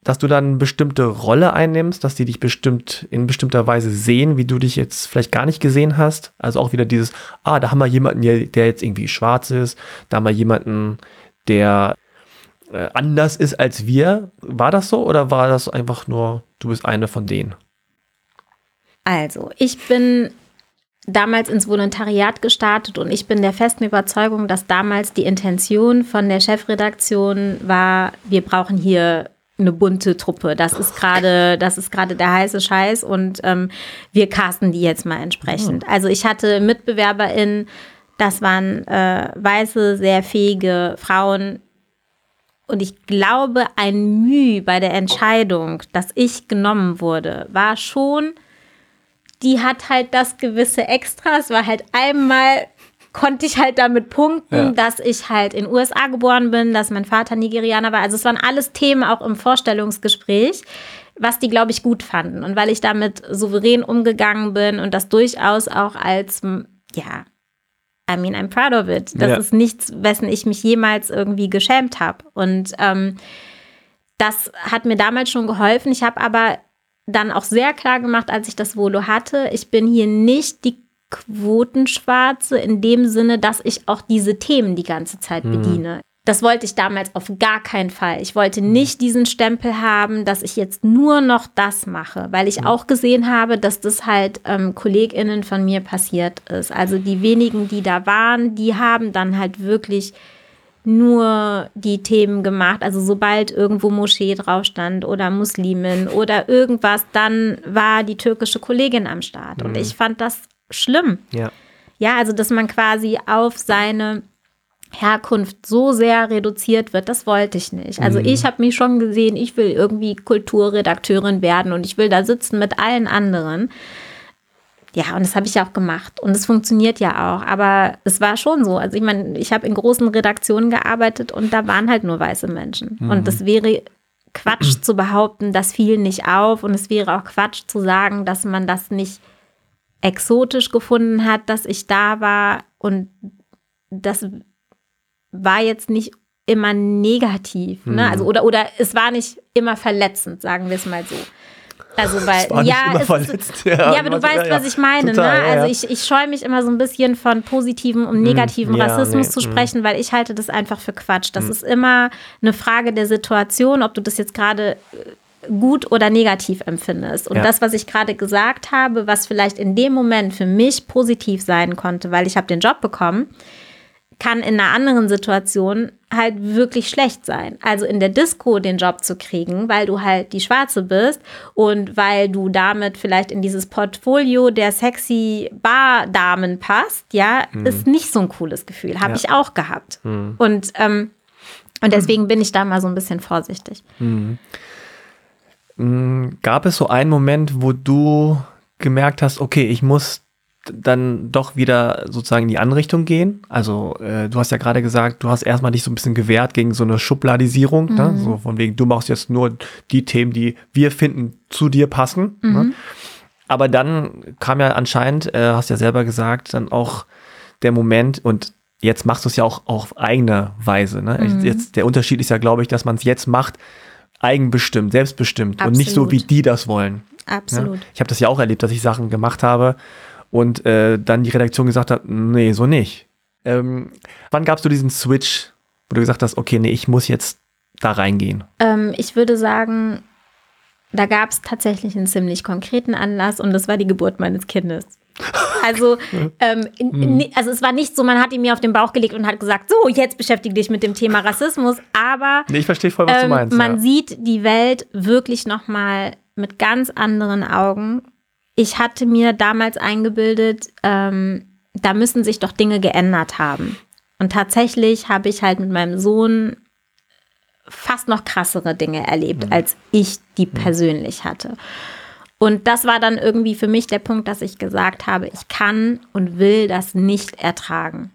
Speaker 2: dass du dann bestimmte Rolle einnimmst, dass die dich bestimmt in bestimmter Weise sehen, wie du dich jetzt vielleicht gar nicht gesehen hast. Also auch wieder dieses, ah, da haben wir jemanden, der jetzt irgendwie schwarz ist, da haben wir jemanden, der äh, anders ist als wir. War das so oder war das einfach nur, du bist eine von denen?
Speaker 1: Also, ich bin damals ins Volontariat gestartet und ich bin der festen Überzeugung, dass damals die Intention von der Chefredaktion war, wir brauchen hier eine bunte Truppe. Das ist gerade, das ist gerade der heiße Scheiß und ähm, wir casten die jetzt mal entsprechend. Also ich hatte MitbewerberInnen, das waren äh, weiße, sehr fähige Frauen, und ich glaube, ein Mühe bei der Entscheidung, dass ich genommen wurde, war schon, die hat halt das gewisse Extra. Es war halt einmal, konnte ich halt damit punkten,
Speaker 2: Ja.
Speaker 1: dass ich halt in den USA geboren bin, dass mein Vater Nigerianer war. Also es waren alles Themen auch im Vorstellungsgespräch, was die, glaube ich, gut fanden. Und weil ich damit souverän umgegangen bin und das durchaus auch als, ja, I mean, I'm proud of it. Das
Speaker 2: Ja.
Speaker 1: ist nichts, wessen ich mich jemals irgendwie geschämt habe. Und ähm, das hat mir damals schon geholfen. Ich habe aber dann auch sehr klar gemacht, als ich das Volo hatte, ich bin hier nicht die Quotenschwarze in dem Sinne, dass ich auch diese Themen die ganze Zeit bediene. Das wollte ich damals auf gar keinen Fall. Ich wollte nicht diesen Stempel haben, dass ich jetzt nur noch das mache, weil ich auch gesehen habe, dass das halt ähm, KollegInnen von mir passiert ist. Also die wenigen, die da waren, die haben dann halt wirklich nur die Themen gemacht. Also sobald irgendwo Moschee drauf stand oder Muslimin oder irgendwas, dann war die türkische Kollegin am Start. Und ich fand das schlimm.
Speaker 2: Ja.
Speaker 1: Ja, also dass man quasi auf seine Herkunft so sehr reduziert wird, das wollte ich nicht. Also ich habe mich schon gesehen, ich will irgendwie Kulturredakteurin werden und ich will da sitzen mit allen anderen. Ja, und das habe ich ja auch gemacht. Und es funktioniert ja auch. Aber es war schon so. Also ich meine, ich habe in großen Redaktionen gearbeitet und da waren halt nur weiße Menschen. Und das wäre Quatsch zu behaupten, das fiel nicht auf. Und es wäre auch Quatsch zu sagen, dass man das nicht exotisch gefunden hat, dass ich da war. Und das war jetzt nicht immer negativ. Ne? Also, oder, oder es war nicht immer verletzend, sagen wir es mal so. Also, weil,
Speaker 2: Es war nicht
Speaker 1: ja,
Speaker 2: immer
Speaker 1: es
Speaker 2: verletzt.
Speaker 1: Ist, ja, aber du
Speaker 2: ja,
Speaker 1: weißt,
Speaker 2: ja.
Speaker 1: was ich meine.
Speaker 2: Total,
Speaker 1: ne?
Speaker 2: ja,
Speaker 1: Also,
Speaker 2: ja.
Speaker 1: ich, ich scheue mich immer so ein bisschen von positivem und negativem
Speaker 2: ja,
Speaker 1: Rassismus
Speaker 2: nee,
Speaker 1: zu
Speaker 2: mm.
Speaker 1: sprechen, weil ich halte das einfach für Quatsch. Das ist immer eine Frage der Situation, ob du das jetzt gerade äh, gut oder negativ empfindest. Und
Speaker 2: Ja.
Speaker 1: das, was ich gerade gesagt habe, was vielleicht in dem Moment für mich positiv sein konnte, weil ich habe den Job bekommen, kann in einer anderen Situation halt wirklich schlecht sein. Also in der Disco den Job zu kriegen, weil du halt die Schwarze bist und weil du damit vielleicht in dieses Portfolio der sexy Bardamen passt, ja, ist nicht so ein cooles Gefühl. Habe
Speaker 2: Ja.
Speaker 1: ich auch gehabt. Und, ähm, und deswegen bin ich da mal so ein bisschen vorsichtig.
Speaker 2: Gab es so einen Moment, wo du gemerkt hast, okay, ich muss dann doch wieder sozusagen in die andere Richtung gehen? Also äh, du hast ja gerade gesagt, du hast erstmal dich so ein bisschen gewehrt gegen so eine Schubladisierung, ne? so von wegen, du machst jetzt nur die Themen, die wir finden zu dir passen. Ne? Aber dann kam ja anscheinend, äh, hast ja selber gesagt, dann auch der Moment und jetzt machst du es ja auch auf eigene Weise. Ne? Jetzt, der Unterschied ist ja, glaube ich, dass man es jetzt macht, eigenbestimmt, selbstbestimmt und nicht so,
Speaker 1: Absolut.
Speaker 2: wie die das wollen.
Speaker 1: Absolut.
Speaker 2: Ja? Ich habe das ja auch erlebt, dass ich Sachen gemacht habe und äh, dann die Redaktion gesagt hat, nee, so nicht. Ähm, wann gabst du diesen Switch, wo du gesagt hast, okay, nee, ich muss jetzt da reingehen?
Speaker 1: Ähm, ich würde sagen, da gab es tatsächlich einen ziemlich konkreten Anlass und das war die Geburt meines Kindes. Also, ähm, in- also es war nicht so, man hat ihn mir auf den Bauch gelegt und hat gesagt, so, jetzt beschäftige dich mit dem Thema Rassismus, aber
Speaker 2: Nee, ich verstehe voll, was du
Speaker 1: ähm,
Speaker 2: meinst.
Speaker 1: man
Speaker 2: ja.
Speaker 1: sieht die Welt wirklich noch mal mit ganz anderen Augen. Ich hatte mir damals eingebildet, ähm, da müssen sich doch Dinge geändert haben. Und tatsächlich habe ich halt mit meinem Sohn fast noch krassere Dinge erlebt, als ich die persönlich hatte. Und das war dann irgendwie für mich der Punkt, dass ich gesagt habe, ich kann und will das nicht ertragen.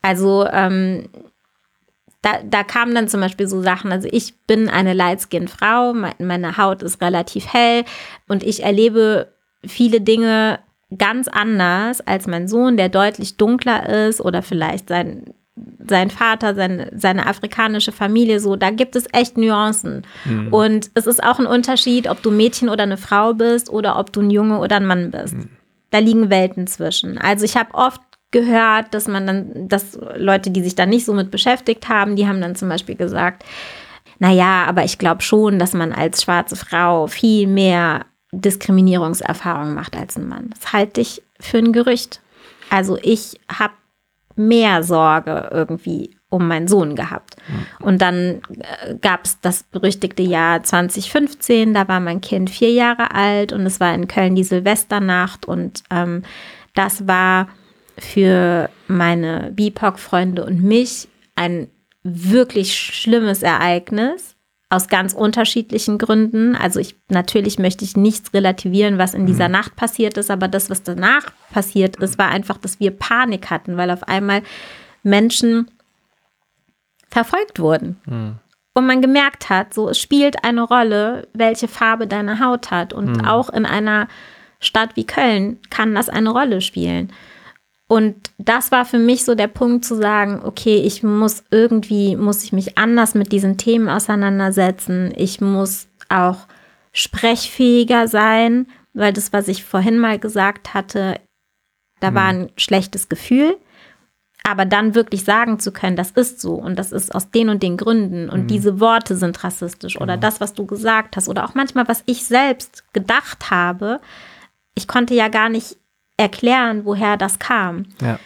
Speaker 1: Also ähm, da, da kamen dann zum Beispiel so Sachen, also ich bin eine Light-Skin-Frau, mein, meine Haut ist relativ hell und ich erlebe viele Dinge ganz anders als mein Sohn, der deutlich dunkler ist oder vielleicht sein, sein Vater, seine, seine afrikanische Familie, so, da gibt es echt Nuancen. Und es ist auch ein Unterschied, ob du Mädchen oder eine Frau bist oder ob du ein Junge oder ein Mann bist. Da liegen Welten zwischen. Also ich habe oft gehört, dass man dann, dass Leute, die sich da nicht so mit beschäftigt haben, die haben dann zum Beispiel gesagt, naja, aber ich glaube schon, dass man als schwarze Frau viel mehr Diskriminierungserfahrung macht als ein Mann. Das halte ich für ein Gerücht. Also ich habe mehr Sorge irgendwie um meinen Sohn gehabt. Und dann äh, gab es das berüchtigte Jahr 2015, da war mein Kind vier Jahre alt und es war in Köln die Silvesternacht und ähm, das war für meine BIPOC-Freunde und mich ein wirklich schlimmes Ereignis aus ganz unterschiedlichen Gründen. Also ich natürlich möchte ich nichts relativieren, was in dieser Nacht passiert ist, aber das, was danach passiert ist, war einfach, dass wir Panik hatten, weil auf einmal Menschen verfolgt wurden. Und man gemerkt hat, so es spielt eine Rolle, welche Farbe deine Haut hat. Und auch in einer Stadt wie Köln kann das eine Rolle spielen. Und das war für mich so der Punkt zu sagen, okay, ich muss irgendwie, muss ich mich anders mit diesen Themen auseinandersetzen. Ich muss auch sprechfähiger sein, weil das, was ich vorhin mal gesagt hatte, da war ein schlechtes Gefühl. Aber dann wirklich sagen zu können, das ist so und das ist aus den und den Gründen und diese Worte sind rassistisch oder das, was du gesagt hast oder auch manchmal, was ich selbst gedacht habe, ich konnte ja gar nicht erklären, woher das kam.
Speaker 2: Ja.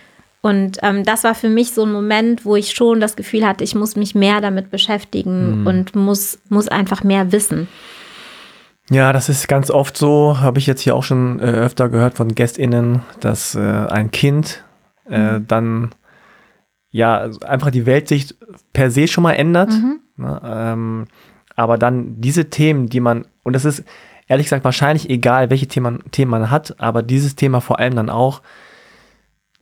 Speaker 1: Und ähm, das war für mich so ein Moment, wo ich schon das Gefühl hatte, ich muss mich mehr damit beschäftigen mhm. und muss, muss einfach mehr wissen.
Speaker 2: Ja, das ist ganz oft so, habe ich jetzt hier auch schon äh, öfter gehört von GästInnen, dass äh, ein Kind äh, mhm. dann ja einfach die Weltsicht per se schon mal ändert. Mhm. Ne, ähm, aber dann diese Themen, die man, und das ist ehrlich gesagt wahrscheinlich egal, welche Themen, Themen man hat, aber dieses Thema vor allem dann auch,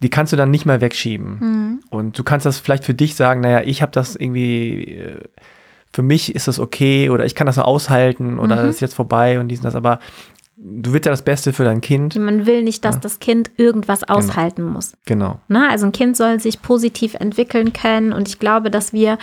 Speaker 2: die kannst du dann nicht mehr wegschieben. Mhm. Und du kannst das vielleicht für dich sagen, naja, ich habe das irgendwie äh, für mich ist das okay oder ich kann das so aushalten oder mhm. das ist jetzt vorbei und dies und das, aber du willst ja das Beste für dein Kind.
Speaker 1: Man will nicht, dass ja. das Kind irgendwas genau. aushalten
Speaker 2: genau.
Speaker 1: muss.
Speaker 2: Genau.
Speaker 1: Na, also ein Kind soll sich positiv entwickeln können und ich glaube, dass wir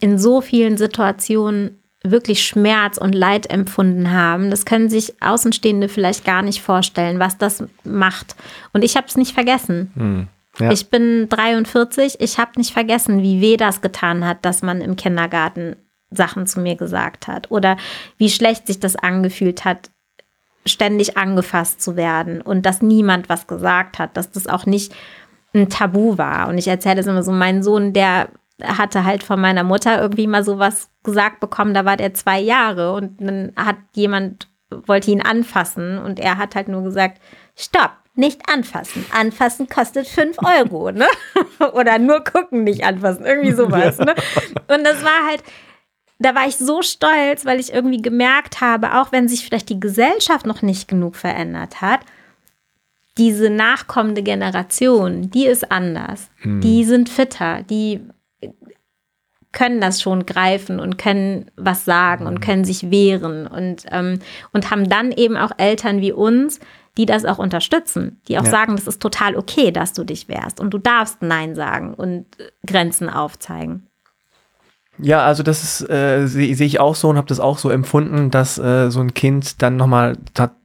Speaker 1: in so vielen Situationen wirklich Schmerz und Leid empfunden haben. Das können sich Außenstehende vielleicht gar nicht vorstellen, was das macht. Und ich habe es nicht vergessen. Hm. Ja. Ich bin 43, ich habe nicht vergessen, wie weh das getan hat, dass man im Kindergarten Sachen zu mir gesagt hat oder wie schlecht sich das angefühlt hat, ständig angefasst zu werden und dass niemand was gesagt hat, dass das auch nicht ein Tabu war. Und ich erzähle das immer so, mein Sohn, der hatte halt von meiner Mutter irgendwie mal sowas gesagt bekommen, da war der zwei Jahre und dann hat jemand, wollte ihn anfassen und er hat halt nur gesagt, stopp, nicht anfassen. Anfassen kostet fünf Euro, ne? Oder nur gucken, nicht anfassen, irgendwie sowas, ne? Und das war halt, da war ich so stolz, weil ich irgendwie gemerkt habe, auch wenn sich vielleicht die Gesellschaft noch nicht genug verändert hat, diese nachkommende Generation, die ist anders. Hm. Die sind fitter, die können das schon greifen und können was sagen und hm. können sich wehren und, ähm, und haben dann eben auch Eltern wie uns, die das auch unterstützen, die auch ja. sagen, das ist total okay, dass du dich wehrst und du darfst Nein sagen und Grenzen aufzeigen.
Speaker 2: Ja, also das ist, äh, sehe seh ich auch so und habe das auch so empfunden, dass äh, so ein Kind dann nochmal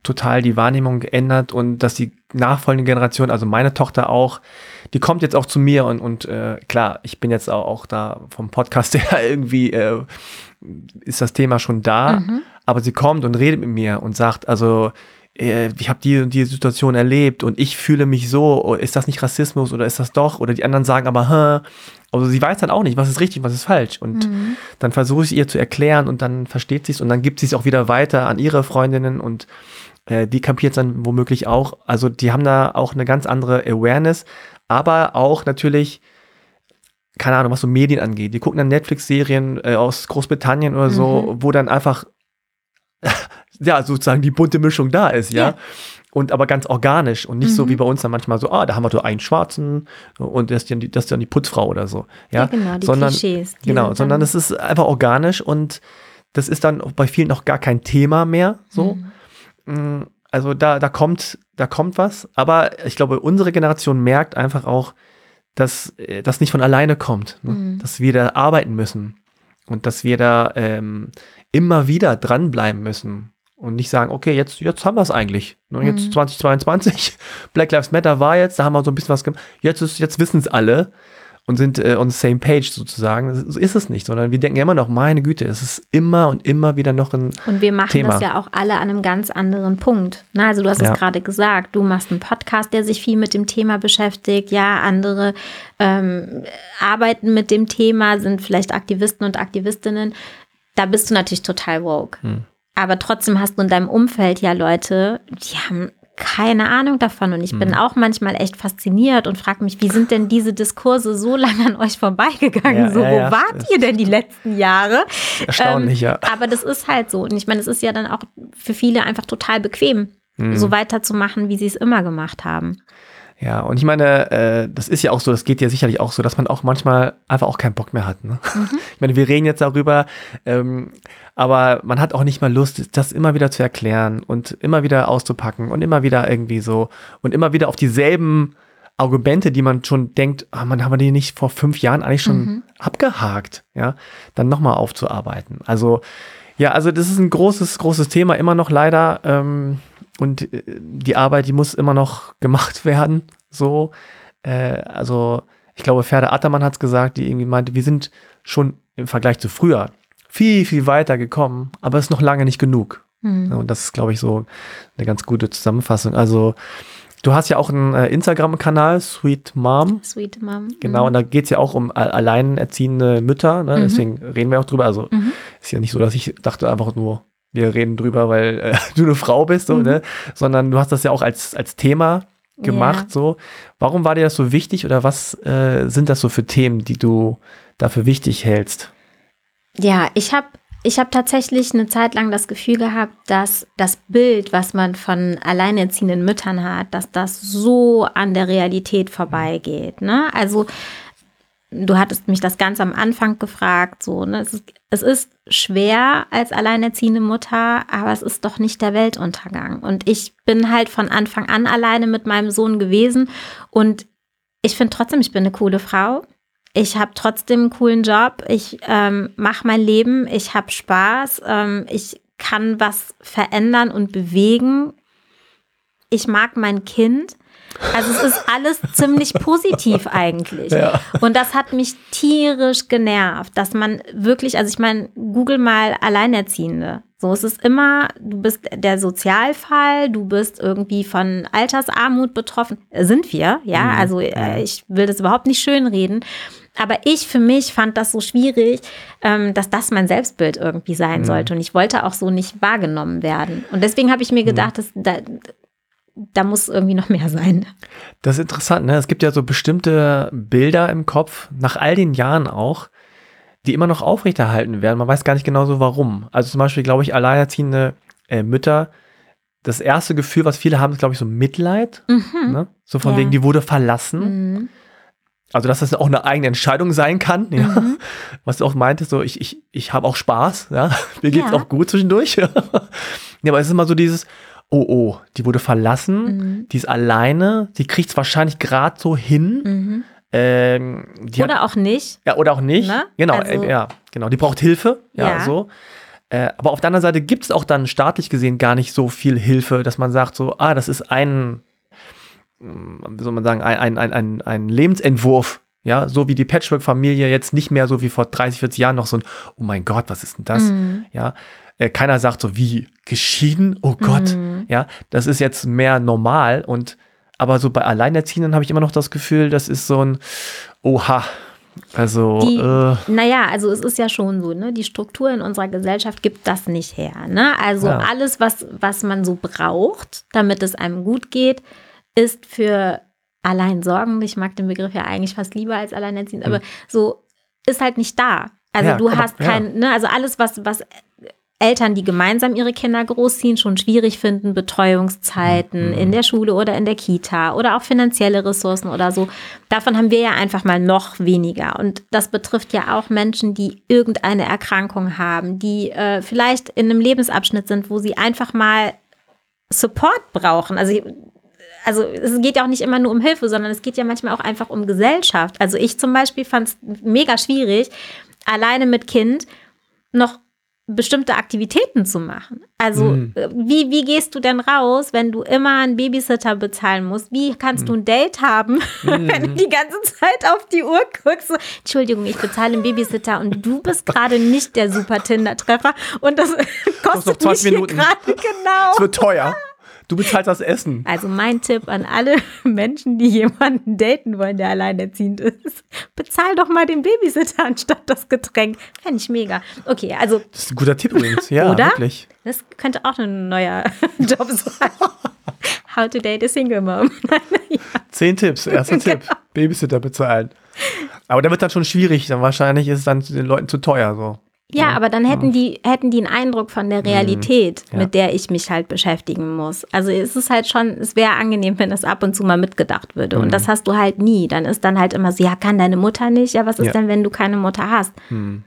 Speaker 2: total die Wahrnehmung geändert und dass die nachfolgende Generation, also meine Tochter auch, die kommt jetzt auch zu mir und, und äh, klar, ich bin jetzt auch, auch da vom Podcast her irgendwie, äh, ist das Thema schon da, mhm. aber sie kommt und redet mit mir und sagt, also äh, ich habe die und die Situation erlebt und ich fühle mich so, oh, ist das nicht Rassismus oder ist das doch? Oder die anderen sagen aber, Hä? also sie weiß dann auch nicht, was ist richtig, was ist falsch. Und mhm. dann versuche ich ihr zu erklären und dann versteht sie es und dann gibt sie es auch wieder weiter an ihre Freundinnen und äh, die kapiert dann womöglich auch. Also die haben da auch eine ganz andere Awareness, aber auch natürlich keine Ahnung, was so Medien angeht. Die gucken dann Netflix-Serien äh, aus Großbritannien oder so, mhm. wo dann einfach ja, sozusagen die bunte Mischung da ist, ja. ja. Und aber ganz organisch und nicht mhm. so wie bei uns dann manchmal so, ah, da haben wir so einen Schwarzen und das ist dann die, das ist dann die Putzfrau oder so. Ja, ja genau, die sondern, Klischees. Die genau, sondern es ist einfach organisch und das ist dann bei vielen noch gar kein Thema mehr, so. Mhm. Mm, also da, da kommt, da kommt was, aber ich glaube, unsere Generation merkt einfach auch, dass äh, das nicht von alleine kommt, ne? mhm. dass wir da arbeiten müssen und dass wir da ähm, immer wieder dranbleiben müssen und nicht sagen, okay, jetzt, jetzt haben wir es eigentlich. Ne, jetzt mhm. 2022, Black Lives Matter war jetzt, da haben wir so ein bisschen was gemacht. Jetzt, jetzt wissen es alle und sind äh, on the same page sozusagen. So ist es nicht, sondern wir denken immer noch, meine Güte, es ist immer und immer wieder noch ein
Speaker 1: Und wir machen Thema. das ja auch alle an einem ganz anderen Punkt. Na, also du hast ja. es gerade gesagt, du machst einen Podcast, der sich viel mit dem Thema beschäftigt. Ja, andere ähm, arbeiten mit dem Thema, sind vielleicht Aktivisten und Aktivistinnen. Da bist du natürlich total woke. Hm. Aber trotzdem hast du in deinem Umfeld ja Leute, die haben keine Ahnung davon. Und ich bin mhm. auch manchmal echt fasziniert und frage mich, wie sind denn diese Diskurse so lange an euch vorbeigegangen? Ja, so, ja, wo ja. wart ihr denn die letzten Jahre?
Speaker 2: Erstaunlich, ähm, ja.
Speaker 1: Aber das ist halt so. Und ich meine, es ist ja dann auch für viele einfach total bequem, mhm. so weiterzumachen, wie sie es immer gemacht haben.
Speaker 2: Ja, und ich meine, äh, das ist ja auch so, das geht ja sicherlich auch so, dass man auch manchmal einfach auch keinen Bock mehr hat. Ne? Mhm. Ich meine, wir reden jetzt darüber, ähm, aber man hat auch nicht mal Lust, das immer wieder zu erklären und immer wieder auszupacken und immer wieder irgendwie so und immer wieder auf dieselben Argumente, die man schon denkt, ah, man haben wir die nicht vor fünf Jahren eigentlich schon mhm. abgehakt, ja, dann nochmal aufzuarbeiten. Also ja, also das ist ein großes, großes Thema, immer noch leider. Ähm, und äh, die Arbeit, die muss immer noch gemacht werden. So, äh, also ich glaube, Ferda Attermann hat es gesagt, die irgendwie meinte, wir sind schon im Vergleich zu früher viel, viel weiter gekommen, aber es ist noch lange nicht genug. Mhm. Und das ist, glaube ich, so eine ganz gute Zusammenfassung. Also Du hast ja auch einen äh, Instagram-Kanal, Sweet Mom.
Speaker 1: Sweet Mom.
Speaker 2: Genau,
Speaker 1: Mhm.
Speaker 2: und da geht es ja auch um alleinerziehende Mütter, ne?
Speaker 1: Mhm.
Speaker 2: deswegen reden wir auch drüber. Also
Speaker 1: Mhm.
Speaker 2: ist ja nicht so, dass ich dachte einfach nur, wir reden drüber, weil äh, du eine Frau bist, so,
Speaker 1: Mhm.
Speaker 2: ne? sondern du hast das ja auch als, als Thema gemacht.
Speaker 1: Ja.
Speaker 2: So. Warum war dir das so wichtig oder was äh, sind das so für Themen, die du dafür wichtig hältst?
Speaker 1: Ja, ich habe ich hab tatsächlich eine Zeit lang das Gefühl gehabt, dass das Bild, was man von alleinerziehenden Müttern hat, dass das so an der Realität vorbeigeht. Ne? Also du hattest mich das ganz am Anfang gefragt, so, ne? es, ist, es ist schwer als alleinerziehende Mutter, aber es ist doch nicht der Weltuntergang. Und ich bin halt von Anfang an alleine mit meinem Sohn gewesen und ich finde trotzdem, ich bin eine coole Frau. Ich habe trotzdem einen coolen Job. Ich ähm, mache mein Leben. Ich habe Spaß. Ähm, ich kann was verändern und bewegen. Ich mag mein Kind. Also es ist alles ziemlich positiv eigentlich.
Speaker 2: Ja.
Speaker 1: Und das hat mich tierisch genervt, dass man wirklich, also ich meine, google mal Alleinerziehende. So, es ist immer, du bist der Sozialfall, du bist irgendwie von Altersarmut betroffen. Sind wir, ja.
Speaker 2: Mhm.
Speaker 1: Also äh, ich will das überhaupt nicht schönreden. Aber ich für mich fand das so schwierig, ähm, dass das mein Selbstbild irgendwie sein
Speaker 2: Mhm.
Speaker 1: sollte. Und ich wollte auch so nicht wahrgenommen werden. Und deswegen habe ich mir gedacht, dass da, muss irgendwie noch mehr sein.
Speaker 2: Das ist interessant, ne? Es gibt ja so bestimmte Bilder im Kopf, nach all den Jahren auch, die immer noch aufrechterhalten werden. Man weiß gar nicht genau so warum. Also zum Beispiel, glaube ich, alleinerziehende äh, Mütter, das erste Gefühl, was viele haben, ist, glaube ich, so Mitleid. Ne? So von
Speaker 1: Ja.
Speaker 2: wegen, die wurde verlassen.
Speaker 1: Mhm.
Speaker 2: Also, dass das auch eine eigene Entscheidung sein kann, ja.
Speaker 1: Mhm.
Speaker 2: Was du auch meintest, so ich, ich, ich habe auch Spaß, ja. Mir geht's
Speaker 1: Ja.
Speaker 2: auch gut zwischendurch. ja, aber es ist immer so dieses, oh oh, die wurde verlassen,
Speaker 1: Mhm.
Speaker 2: die ist alleine, die kriegt es wahrscheinlich gerade so hin.
Speaker 1: Mhm.
Speaker 2: Ähm, die hat,
Speaker 1: Oder auch nicht.
Speaker 2: ja, oder auch nicht.
Speaker 1: Ne?
Speaker 2: Genau,
Speaker 1: Also-
Speaker 2: äh, ja, genau. Die braucht Hilfe, ja,
Speaker 1: Ja.
Speaker 2: so. Äh, aber auf der anderen Seite gibt es auch dann staatlich gesehen gar nicht so viel Hilfe, dass man sagt so, ah, das ist ein, mh, wie soll man sagen, ein, ein, ein, ein, ein Lebensentwurf. Ja, so wie die Patchwork-Familie jetzt nicht mehr so wie vor 30, 40 Jahren noch so ein, oh mein Gott, was ist denn das?
Speaker 1: Mhm.
Speaker 2: Ja, äh, keiner sagt so, wie geschieden? Oh Gott.
Speaker 1: Mhm.
Speaker 2: Ja, das ist jetzt mehr normal und aber so bei Alleinerziehenden habe ich immer noch das Gefühl, das ist so ein Oha. Also,
Speaker 1: Die,
Speaker 2: äh,
Speaker 1: naja, also es ist ja schon so, ne? Die Struktur in unserer Gesellschaft gibt das nicht her. Ne? Also
Speaker 2: Ja.
Speaker 1: alles, was, was man so braucht, damit es einem gut geht, ist für Alleinsorgende, ich mag den Begriff ja eigentlich fast lieber als alleinerziehend, aber so ist halt nicht da. Also
Speaker 2: Mhm. Ja,
Speaker 1: du hast kein, ne, also alles, was, was Eltern, die gemeinsam ihre Kinder großziehen, schon schwierig finden, Betreuungszeiten
Speaker 2: Mhm.
Speaker 1: in der Schule oder in der Kita oder auch finanzielle Ressourcen oder so. Davon haben wir ja einfach mal noch weniger. Und das betrifft ja auch Menschen, die irgendeine Erkrankung haben, die äh, vielleicht in einem Lebensabschnitt sind, wo sie einfach mal Support brauchen. Also also es geht ja auch nicht immer nur um Hilfe, sondern es geht ja manchmal auch einfach um Gesellschaft. Also ich zum Beispiel fand es mega schwierig, alleine mit Kind noch bestimmte Aktivitäten zu machen. Also
Speaker 2: Mhm.
Speaker 1: äh, wie, wie gehst du denn raus, wenn du immer einen Babysitter bezahlen musst? Wie kannst du ein Date haben, wenn du die ganze Zeit auf die Uhr guckst? So, Entschuldigung, ich bezahle einen Babysitter und du bist gerade nicht der super Tinder-Treffer und das kostet
Speaker 2: 20
Speaker 1: mich hier gerade genau.
Speaker 2: es wird teuer. Du bezahlst das Essen.
Speaker 1: Also mein Tipp an alle Menschen, die jemanden daten wollen, der alleinerziehend ist, bezahl doch mal den Babysitter anstatt das Getränk. Fände ich mega. Okay, also
Speaker 2: Das ist ein guter Tipp übrigens. Ja,
Speaker 1: Oder?
Speaker 2: wirklich.
Speaker 1: das könnte auch ein neuer Job sein. How to date a single mom.
Speaker 2: Zehn Tipps. Erster Tipp. Babysitter bezahlen. Aber da wird dann schon schwierig. Dann wahrscheinlich ist es dann den Leuten zu teuer. So.
Speaker 1: Ja, aber dann hätten die, hätten die einen Eindruck von der Realität,
Speaker 2: Ja.
Speaker 1: mit der ich mich halt beschäftigen muss. Also es ist halt schon, es wäre angenehm, wenn das ab und zu mal mitgedacht würde. Und das hast du halt nie. Dann ist dann halt immer so, ja, kann deine Mutter nicht? Ja, was ist
Speaker 2: Ja.
Speaker 1: denn, wenn du keine Mutter hast?
Speaker 2: Hm.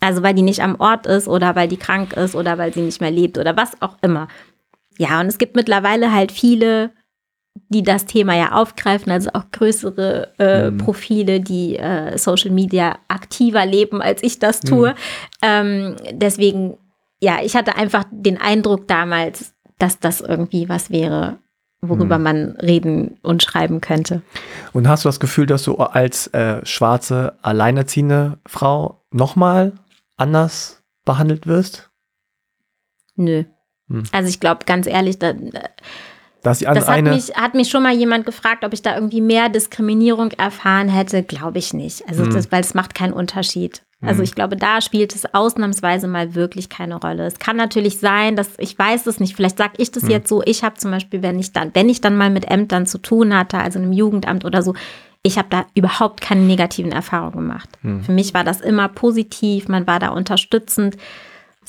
Speaker 1: Also weil die nicht am Ort ist oder weil die krank ist oder weil sie nicht mehr lebt oder was auch immer. Ja, und es gibt mittlerweile halt viele, die das Thema ja aufgreifen, also auch größere äh,
Speaker 2: Mhm.
Speaker 1: Profile, die äh, Social Media aktiver leben, als ich das tue. Ähm, deswegen, ja, ich hatte einfach den Eindruck damals, dass das irgendwie was wäre, worüber
Speaker 2: Mhm.
Speaker 1: man reden und schreiben könnte.
Speaker 2: Und hast du das Gefühl, dass du als äh, schwarze, alleinerziehende Frau nochmal anders behandelt wirst?
Speaker 1: Nö.
Speaker 2: Hm.
Speaker 1: Also ich glaube, ganz ehrlich, da,
Speaker 2: Das,
Speaker 1: hat, mich, hat mich schon mal jemand gefragt, ob ich da irgendwie mehr Diskriminierung erfahren hätte. Glaube ich nicht. Also,
Speaker 2: Hm.
Speaker 1: das, weil es macht keinen Unterschied. Also ich glaube, da spielt es ausnahmsweise mal wirklich keine Rolle. Es kann natürlich sein, dass ich weiß es nicht. Vielleicht sage ich das
Speaker 2: Hm.
Speaker 1: jetzt so. Ich habe zum Beispiel, wenn ich dann, wenn ich dann mal mit Ämtern zu tun hatte, also einem Jugendamt oder so, ich habe da überhaupt keine negativen Erfahrungen gemacht.
Speaker 2: Hm.
Speaker 1: Für mich war das immer positiv. Man war da unterstützend.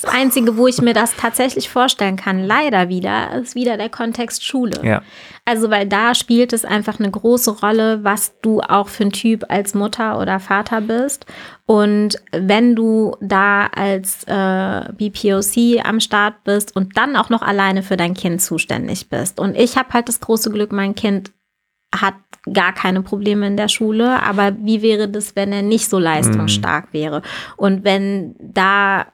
Speaker 1: Das Einzige, wo ich mir das tatsächlich vorstellen kann, leider wieder, ist wieder der Kontext Schule.
Speaker 2: Ja.
Speaker 1: Also, weil da spielt es einfach eine große Rolle, was du auch für ein Typ als Mutter oder Vater bist. Und wenn du da als äh, BPOC am Start bist und dann auch noch alleine für dein Kind zuständig bist. Und ich habe halt das große Glück, mein Kind hat gar keine Probleme in der Schule, aber wie wäre das, wenn er nicht so leistungsstark wäre? Und wenn da,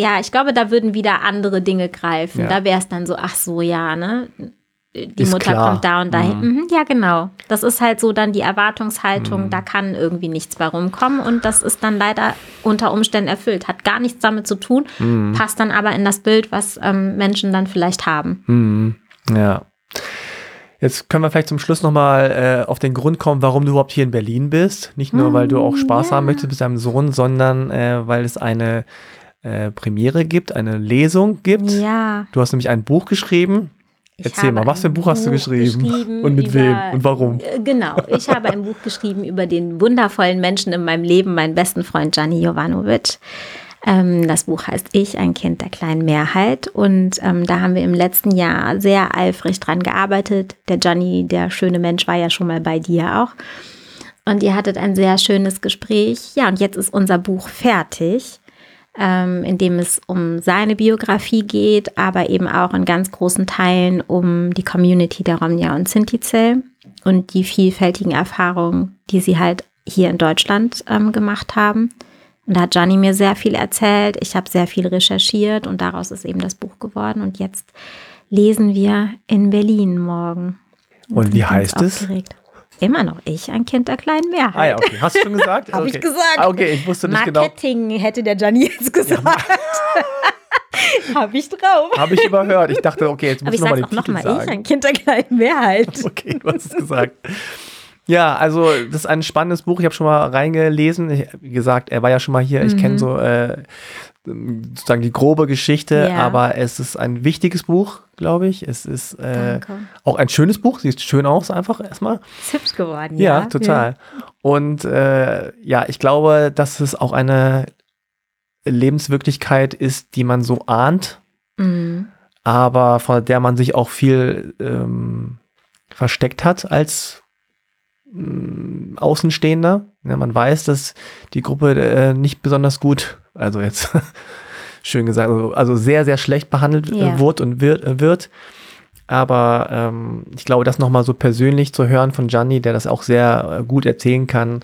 Speaker 1: ja, ich glaube, da würden wieder andere Dinge greifen.
Speaker 2: Ja.
Speaker 1: Da wäre es dann so, ach so, ja, ne? Die
Speaker 2: Ist
Speaker 1: Mutter
Speaker 2: klar.
Speaker 1: kommt da und dahin. Mhm, ja, genau. Das ist halt so dann die Erwartungshaltung,
Speaker 2: Mhm.
Speaker 1: da kann irgendwie nichts bei rumkommen und das ist dann leider unter Umständen erfüllt. Hat gar nichts damit zu tun,
Speaker 2: Mhm.
Speaker 1: passt dann aber in das Bild, was ähm, Menschen dann vielleicht haben.
Speaker 2: Mhm. Ja. Jetzt können wir vielleicht zum Schluss nochmal äh, auf den Grund kommen, warum du überhaupt hier in Berlin bist. Nicht nur, weil du auch Spaß haben möchtest mit deinem Sohn, sondern äh, weil es eine äh, Premiere gibt, eine Lesung gibt.
Speaker 1: Ja.
Speaker 2: Du hast nämlich ein Buch geschrieben.
Speaker 1: Ich
Speaker 2: Erzähl mal, was für ein Buch hast du geschrieben?
Speaker 1: geschrieben
Speaker 2: Und mit
Speaker 1: über-
Speaker 2: wem? Und warum?
Speaker 1: Äh, Genau, ich habe ein Buch geschrieben über den wundervollen Menschen in meinem Leben, meinen besten Freund Gianni Jovanovic. Ähm, das Buch heißt Ich, ein Kind der kleinen Mehrheit. Und ähm, da haben wir im letzten Jahr sehr eifrig dran gearbeitet. Der Gianni, der schöne Mensch, war ja schon mal bei dir auch. Und ihr hattet ein sehr schönes Gespräch. Ja, und jetzt ist unser Buch fertig, ähm, in dem es um seine Biografie geht, aber eben auch in ganz großen Teilen um die Community der Romja und Sinti-Zell und die vielfältigen Erfahrungen, die sie halt hier in Deutschland ähm, gemacht haben. Und da hat Gianni mir sehr viel erzählt. Ich habe sehr viel recherchiert und daraus ist eben das Buch geworden. Und jetzt lesen wir in Berlin morgen.
Speaker 2: Und
Speaker 1: sind
Speaker 2: wie heißt es?
Speaker 1: aufgeregt. Immer noch ich, ein Kind der kleinen Mehrheit.
Speaker 2: Ah ja, okay. Hast du schon gesagt?
Speaker 1: Hab
Speaker 2: okay.
Speaker 1: ich gesagt.
Speaker 2: Ah, okay, ich wusste nicht genau.
Speaker 1: Marketing hätte der Gianni jetzt gesagt. Habe ich drauf.
Speaker 2: Habe ich überhört. Ich dachte, okay, jetzt musst
Speaker 1: ich
Speaker 2: nochmal den
Speaker 1: auch
Speaker 2: Titel
Speaker 1: nochmal, ich,
Speaker 2: sagen.
Speaker 1: ein Kind der kleinen Mehrheit.
Speaker 2: Okay, du hast es gesagt. Ja, also das ist ein spannendes Buch. Ich habe schon mal reingelesen. Ich, wie gesagt, er war ja schon mal hier. Ich kenne so äh, sozusagen die grobe Geschichte,
Speaker 1: Ja.
Speaker 2: aber es ist ein wichtiges Buch, glaube ich. Es ist äh, auch ein schönes Buch. Sieht schön aus einfach erstmal.
Speaker 1: Ist hübsch geworden,
Speaker 2: Ja,
Speaker 1: ja.
Speaker 2: total. Und äh, ja, ich glaube, dass es auch eine Lebenswirklichkeit ist, die man so ahnt,
Speaker 1: Mhm.
Speaker 2: aber vor der man sich auch viel ähm, versteckt hat als Außenstehender. Ja, man weiß, dass die Gruppe äh, nicht besonders gut, also jetzt schön gesagt, also, also sehr, sehr schlecht behandelt
Speaker 1: Ja.
Speaker 2: äh, wurde und wird. Äh, wird. Aber ähm, ich glaube, das nochmal so persönlich zu hören von Gianni, der das auch sehr äh, gut erzählen kann.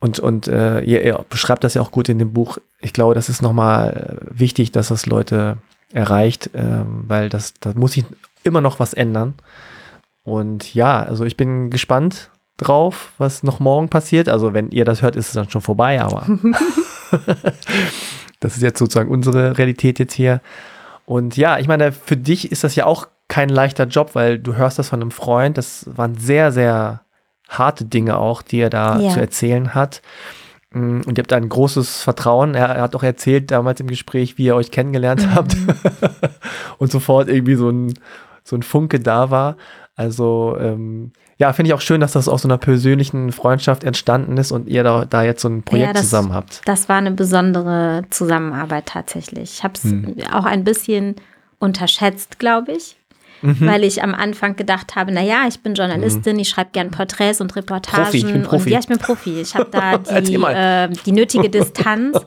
Speaker 2: Und, und äh, ihr, ihr beschreibt das ja auch gut in dem Buch. Ich glaube, das ist nochmal äh, wichtig, dass das Leute erreicht, ähm, weil das, da muss sich immer noch was ändern. Und ja, also ich bin gespannt drauf, was noch morgen passiert. Also wenn ihr das hört, ist es dann schon vorbei, aber das ist jetzt sozusagen unsere Realität jetzt hier. Und ja, ich meine, für dich ist das ja auch kein leichter Job, weil du hörst das von einem Freund. Das waren sehr, sehr harte Dinge auch, die er da
Speaker 1: Ja.
Speaker 2: zu erzählen hat. Mm, Und ihr habt ein großes Vertrauen. Er, er hat auch erzählt damals im Gespräch, wie ihr euch kennengelernt habt. und sofort irgendwie so ein, so ein Funke da war. Also ähm, ja, finde ich auch schön, dass das aus so einer persönlichen Freundschaft entstanden ist und ihr da, da jetzt so ein Projekt
Speaker 1: Ja, das-
Speaker 2: zusammen habt.
Speaker 1: Das war eine besondere Zusammenarbeit tatsächlich. Ich habe es
Speaker 2: Hm.
Speaker 1: auch ein bisschen unterschätzt, glaube ich.
Speaker 2: Mhm.
Speaker 1: Weil ich am Anfang gedacht habe, naja, ich bin Journalistin, ich schreibe gern Porträts und Reportagen.
Speaker 2: Profi, ich bin Profi.
Speaker 1: Und, ja, ich bin Profi. Ich habe da die, äh, die nötige Distanz.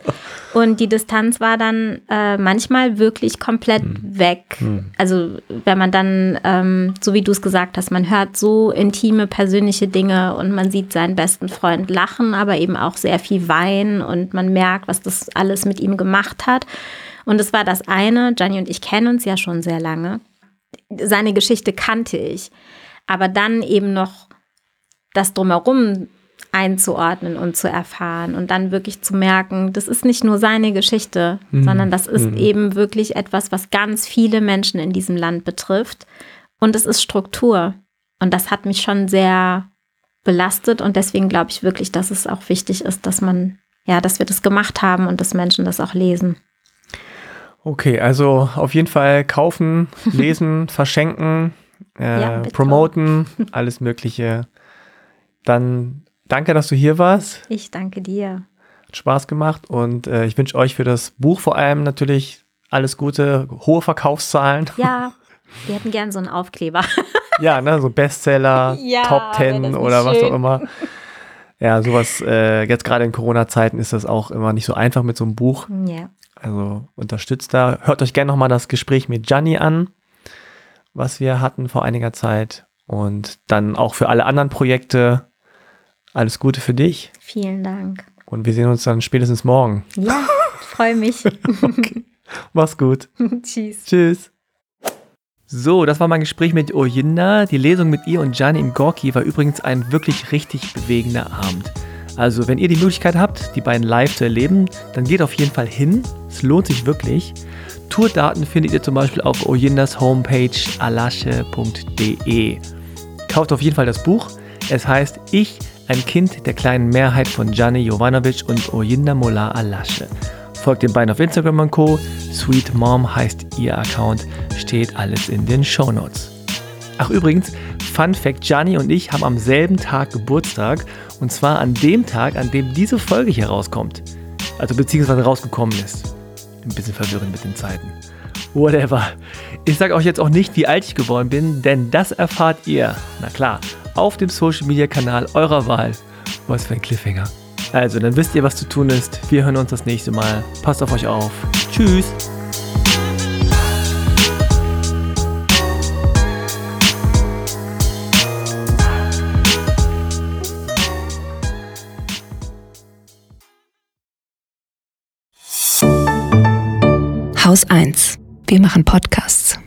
Speaker 1: Und die Distanz war dann äh, manchmal wirklich komplett
Speaker 2: Hm.
Speaker 1: weg. Also wenn man dann, ähm, so wie du es gesagt hast, man hört so intime, persönliche Dinge und man sieht seinen besten Freund lachen, aber eben auch sehr viel weinen und man merkt, was das alles mit ihm gemacht hat. Und es war das eine, Gianni und ich kennen uns ja schon sehr lange. Seine Geschichte kannte ich. Aber dann eben noch das drumherum einzuordnen und zu erfahren und dann wirklich zu merken, das ist nicht nur seine Geschichte, sondern das ist eben wirklich etwas, was ganz viele Menschen in diesem Land betrifft und es ist Struktur. Und das hat mich schon sehr belastet und deswegen glaube ich wirklich, dass es auch wichtig ist, dass man, ja, dass wir das gemacht haben und dass Menschen das auch lesen.
Speaker 2: Okay, also auf jeden Fall kaufen, lesen, verschenken, äh, ja, promoten, alles Mögliche. Dann danke, dass du hier warst.
Speaker 1: Ich danke dir.
Speaker 2: Hat Spaß gemacht und äh, ich wünsche euch für das Buch vor allem natürlich alles Gute, hohe Verkaufszahlen.
Speaker 1: Ja, wir hätten gern so einen Aufkleber.
Speaker 2: ja, ne, so Bestseller, ja, Top Ten oder was auch immer. Ja, sowas, äh, jetzt gerade in Corona-Zeiten ist das auch immer nicht so einfach mit so einem Buch. Ja. Also unterstützt da. Hört euch gerne nochmal das Gespräch mit Gianni an, was wir hatten vor einiger Zeit. Und dann auch für alle anderen Projekte alles Gute für dich.
Speaker 1: Vielen Dank.
Speaker 2: Und wir sehen uns dann spätestens morgen.
Speaker 1: Ja, freue mich. okay.
Speaker 2: Mach's gut.
Speaker 1: Tschüss.
Speaker 2: Tschüss. So, das war mein Gespräch mit Oyinda. Die Lesung mit ihr und Gianni im Gorki war übrigens ein wirklich richtig bewegender Abend. Also, wenn ihr die Möglichkeit habt, die beiden live zu erleben, dann geht auf jeden Fall hin. Es lohnt sich wirklich. Tourdaten findet ihr zum Beispiel auf Oyindas Homepage alasche.de. Kauft auf jeden Fall das Buch. Es heißt Ich, ein Kind der kleinen Mehrheit von Gianni Jovanovic und Oyinda Mola Alasche. Folgt den beiden auf Instagram und Co. Sweet Mom heißt ihr Account, steht alles in den Show Notes. Ach übrigens, Fun Fact, Gianni und ich haben am selben Tag Geburtstag und zwar an dem Tag, an dem diese Folge hier rauskommt. Also beziehungsweise rausgekommen ist. Ein bisschen verwirrend mit den Zeiten. Whatever. Ich sage euch jetzt auch nicht, wie alt ich geworden bin, denn das erfahrt ihr, na klar, auf dem Social Media Kanal eurer Wahl. Was für ein Cliffhanger. Also, dann wisst ihr, was zu tun ist. Wir hören uns das nächste Mal. Passt auf euch auf. Tschüss.
Speaker 3: 1. Wir machen Podcasts.